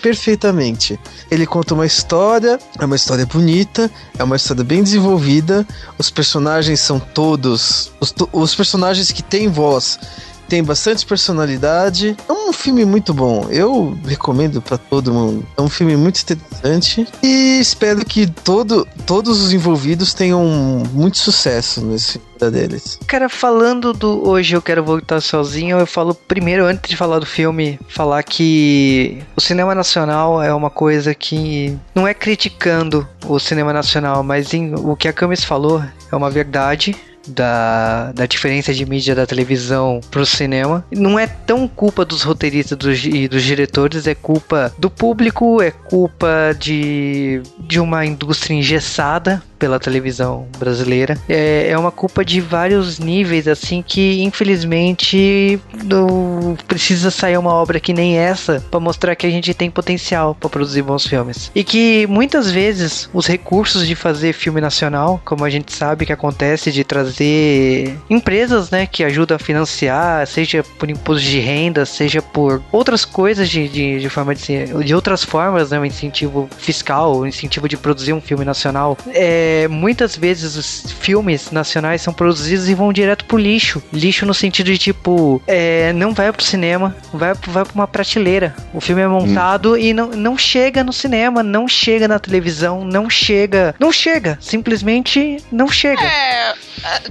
perfeitamente. Ele conta uma história, é uma história bonita, é uma história bem desenvolvida. Os personagens são todos. Os, os personagens que têm voz tem bastante personalidade. É um filme muito bom. Eu recomendo para todo mundo. É um filme muito interessante e espero que todo, todos os envolvidos tenham muito sucesso nesse deles. Cara, falando do Hoje Eu Quero Voltar Sozinho, eu falo primeiro, antes de falar do filme, falar que o cinema nacional é uma coisa que não é criticando o cinema nacional, mas em, o que a Camis falou é uma verdade da, da diferença de mídia da televisão pro cinema. Não é tão culpa dos roteiristas dos, e dos diretores, é culpa do público, é culpa de, de uma indústria engessada pela televisão brasileira. É, é uma culpa de vários níveis, assim, que infelizmente não precisa sair uma obra que nem essa para mostrar que a gente tem potencial para produzir bons filmes. E que muitas vezes os recursos de fazer filme nacional, como a gente sabe que acontece de trazer empresas, né, que ajudam a financiar, seja por imposto de renda, seja por outras coisas de, de, de forma de, de outras formas, né, um incentivo fiscal, um incentivo de produzir um filme nacional. É, é, muitas vezes os filmes nacionais são produzidos e vão direto pro lixo. Lixo no sentido de tipo, é, não vai pro cinema, vai, vai pra uma prateleira. O filme é montado hum. e não, não chega no cinema, não chega na televisão, não chega. Não chega. Simplesmente não chega. É.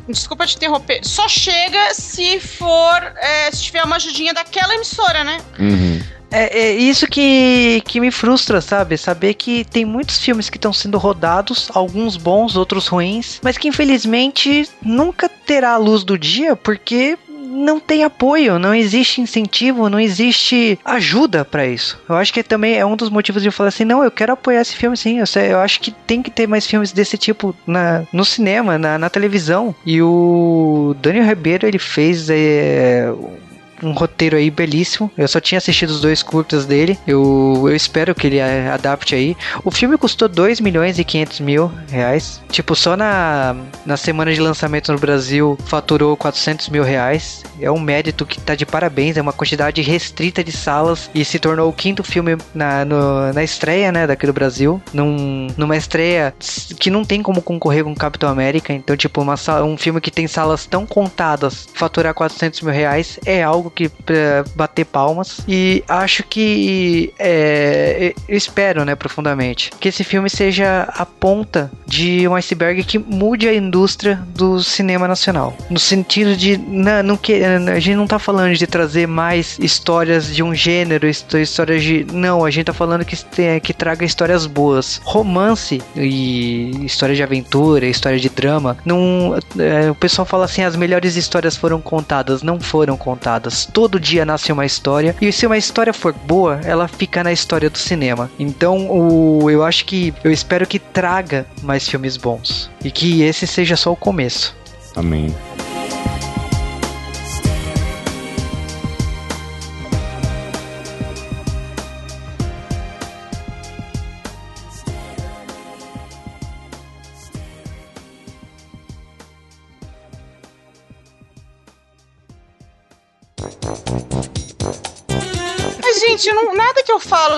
desculpa te interromper. Só chega se for. É, se tiver uma ajudinha daquela emissora, né? Uhum. É, é, isso que, que me frustra, sabe? Saber que tem muitos filmes que estão sendo rodados, alguns bons, outros ruins, mas que infelizmente nunca terá a luz do dia porque não tem apoio, não existe incentivo, não existe ajuda para isso. Eu acho que também é um dos motivos de eu falar assim, não, eu quero apoiar esse filme sim. Eu, sei, eu acho que tem que ter mais filmes desse tipo na, no cinema, na, na televisão. E o Daniel Ribeiro ele fez é, um roteiro aí belíssimo. Eu só tinha assistido os dois curtas dele. Eu, eu espero que ele adapte aí. O filme custou 2 milhões e 500 mil reais. Tipo, só na, na semana de lançamento no Brasil faturou 400 mil reais. É um mérito que tá de parabéns. É uma quantidade restrita de salas e se tornou o quinto filme na, no, na estreia, né, daqui do Brasil. Num, numa estreia que não tem como concorrer com Capitão América. Então, tipo, uma, um filme que tem salas tão contadas, faturar 400 mil reais é algo que pra bater palmas. E acho que é, espero, né, profundamente, que esse filme seja a ponta de um iceberg que mude a indústria do cinema nacional. No sentido de não, não que, a gente não tá falando de trazer mais histórias de um gênero, histórias de. Não, a gente tá falando que, que traga histórias boas. Romance e história de aventura, história de drama. Não, é, o pessoal fala assim: as melhores histórias foram contadas. Não foram contadas. Todo dia nasce uma história. E se uma história for boa, ela fica na história do cinema. Então, o, eu acho que. Eu espero que traga mais filmes bons. E que esse seja só o começo. Amém.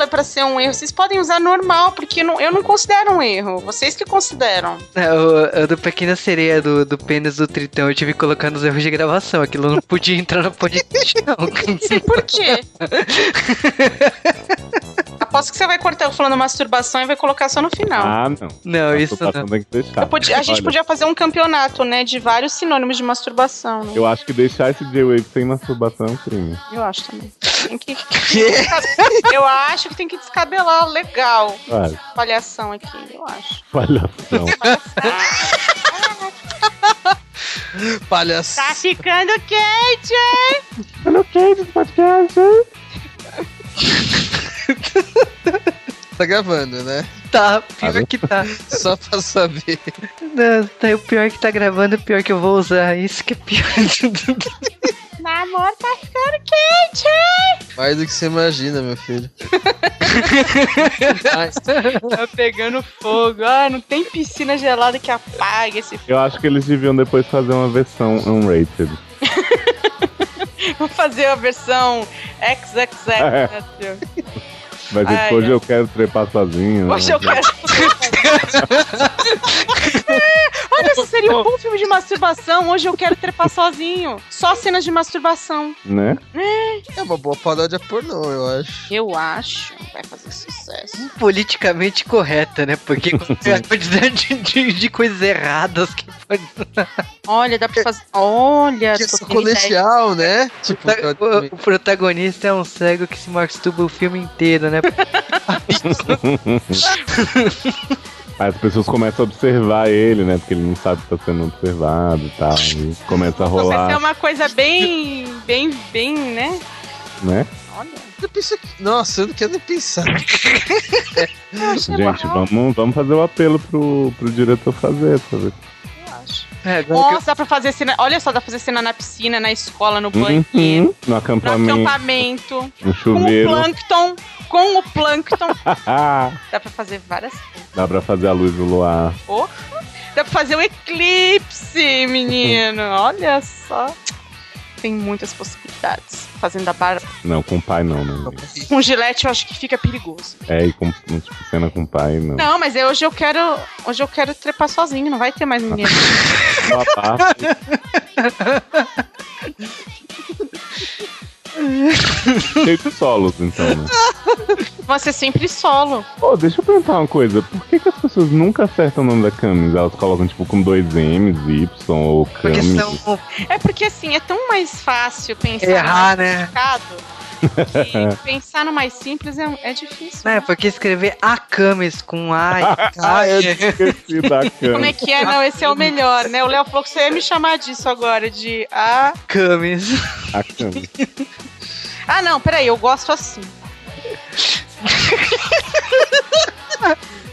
É pra ser um erro. Vocês podem usar normal, porque não, eu não considero um erro. Vocês que consideram. É, o, o do Pequena Sereia, do, do pênis do Tritão, eu tive que colocar nos erros de gravação. Aquilo não podia entrar no podcast, não. [laughs] Por quê? [laughs] Aposto que você vai cortar falando masturbação e vai colocar só no final. Ah, não. Não, isso não. Tem que deixar. Podia, a gente Olha. podia fazer um campeonato, né? De vários sinônimos de masturbação. Né? Eu acho que deixar esse J-Wave sem masturbação é um crime. Eu acho também. Tem que. [laughs] [laughs] eu acho que tem que descabelar legal. Vai. Palhação aqui, eu acho. Palhação. [laughs] Palhação. Tá ficando quente, hein? Ficando quente esse podcast, hein? [laughs] tá gravando, né? Tá, pior que tá. Só pra saber. Não, tá, o pior que tá gravando, o pior que eu vou usar. Isso que é pior. [laughs] Namor tá ficando quente, hein? Mais do que você imagina, meu filho. [laughs] tá pegando fogo. Ah, não tem piscina gelada que apague esse fogo. Eu acho que eles deviam depois fazer uma versão unrated. Vou fazer a versão XXX, é. né, tio? Mas Ai, hoje eu quero trepar sozinho. Hoje né? eu quero. [laughs] [laughs] [laughs] Olha, isso seria um bom filme de masturbação. Hoje eu quero trepar sozinho. Só cenas de masturbação. Né? É. É uma boa paródia pornô, eu acho. Eu acho. Vai fazer sucesso. Politicamente correta, né? Porque [laughs] a quantidade de, de, coisas erradas que pode. Olha, dá pra fazer. Olha, que colegial, né? Tipo, o, o, protagonista é um cego que se masturba o filme inteiro, né? [laughs] [laughs] Aí as pessoas começam a observar ele, né? Porque ele não sabe que tá sendo observado e tal. E começa a rolar. Vai ser uma coisa bem, bem, bem, né? Né? Olha. Eu penso que... Nossa, eu não quero nem pensar. [laughs] Gente, vamos, vamos fazer o apelo pro, pro diretor fazer, vendo? É, Nossa, dá pra fazer cena. Olha só, dá pra fazer cena na piscina, na escola, no banheiro. Uhum, no acampamento. No acampamento. No chuveiro. Com o plâncton. Com o plâncton. [laughs] dá pra fazer várias coisas. Dá pra fazer a luz do luar. Porra. Dá pra fazer o eclipse, menino. [laughs] Olha só tem muitas possibilidades. Fazendo a barba. Não, com o pai não, né? Com gilete eu acho que fica perigoso. É, e com tipo, cena com o pai, não. Não, mas eu, hoje eu quero. Hoje eu quero trepar sozinho, não vai ter mais ninguém. [laughs] Uma parte. [laughs] [laughs] Cheio de solos, então, né? Você é sempre solo. Pô, deixa eu perguntar uma coisa. Por que, que as pessoas nunca acertam o nome da Camis? Elas colocam, tipo, com dois M's, Y ou Camis? São... É porque, assim, é tão mais fácil pensar Errar, né? [laughs] E pensar no mais simples é, é difícil. É, né? porque escrever a Camis com A e [laughs] K. ah, eu esqueci da Camis. Como é que é? Não, esse é o melhor, né? O Léo falou que você ia me chamar disso agora, de A. Camis. A Camis. Ah, não, peraí, eu gosto assim.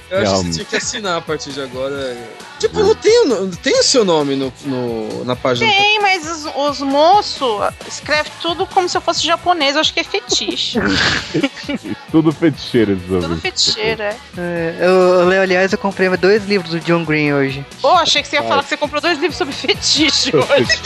Eu acho que você tinha que assinar a partir de agora Tipo, não tem, o- tem o seu nome no, no- na página. Tem, mas os, os moços escrevem tudo como se eu fosse japonês. Eu acho que é fetiche. [laughs] Tudo feticheiro tudo ouvintes. feticheiro, é. É, eu, eu, aliás, eu comprei dois livros do John Green hoje. Pô, achei que você ia falar que você comprou dois livros sobre fetiche hoje.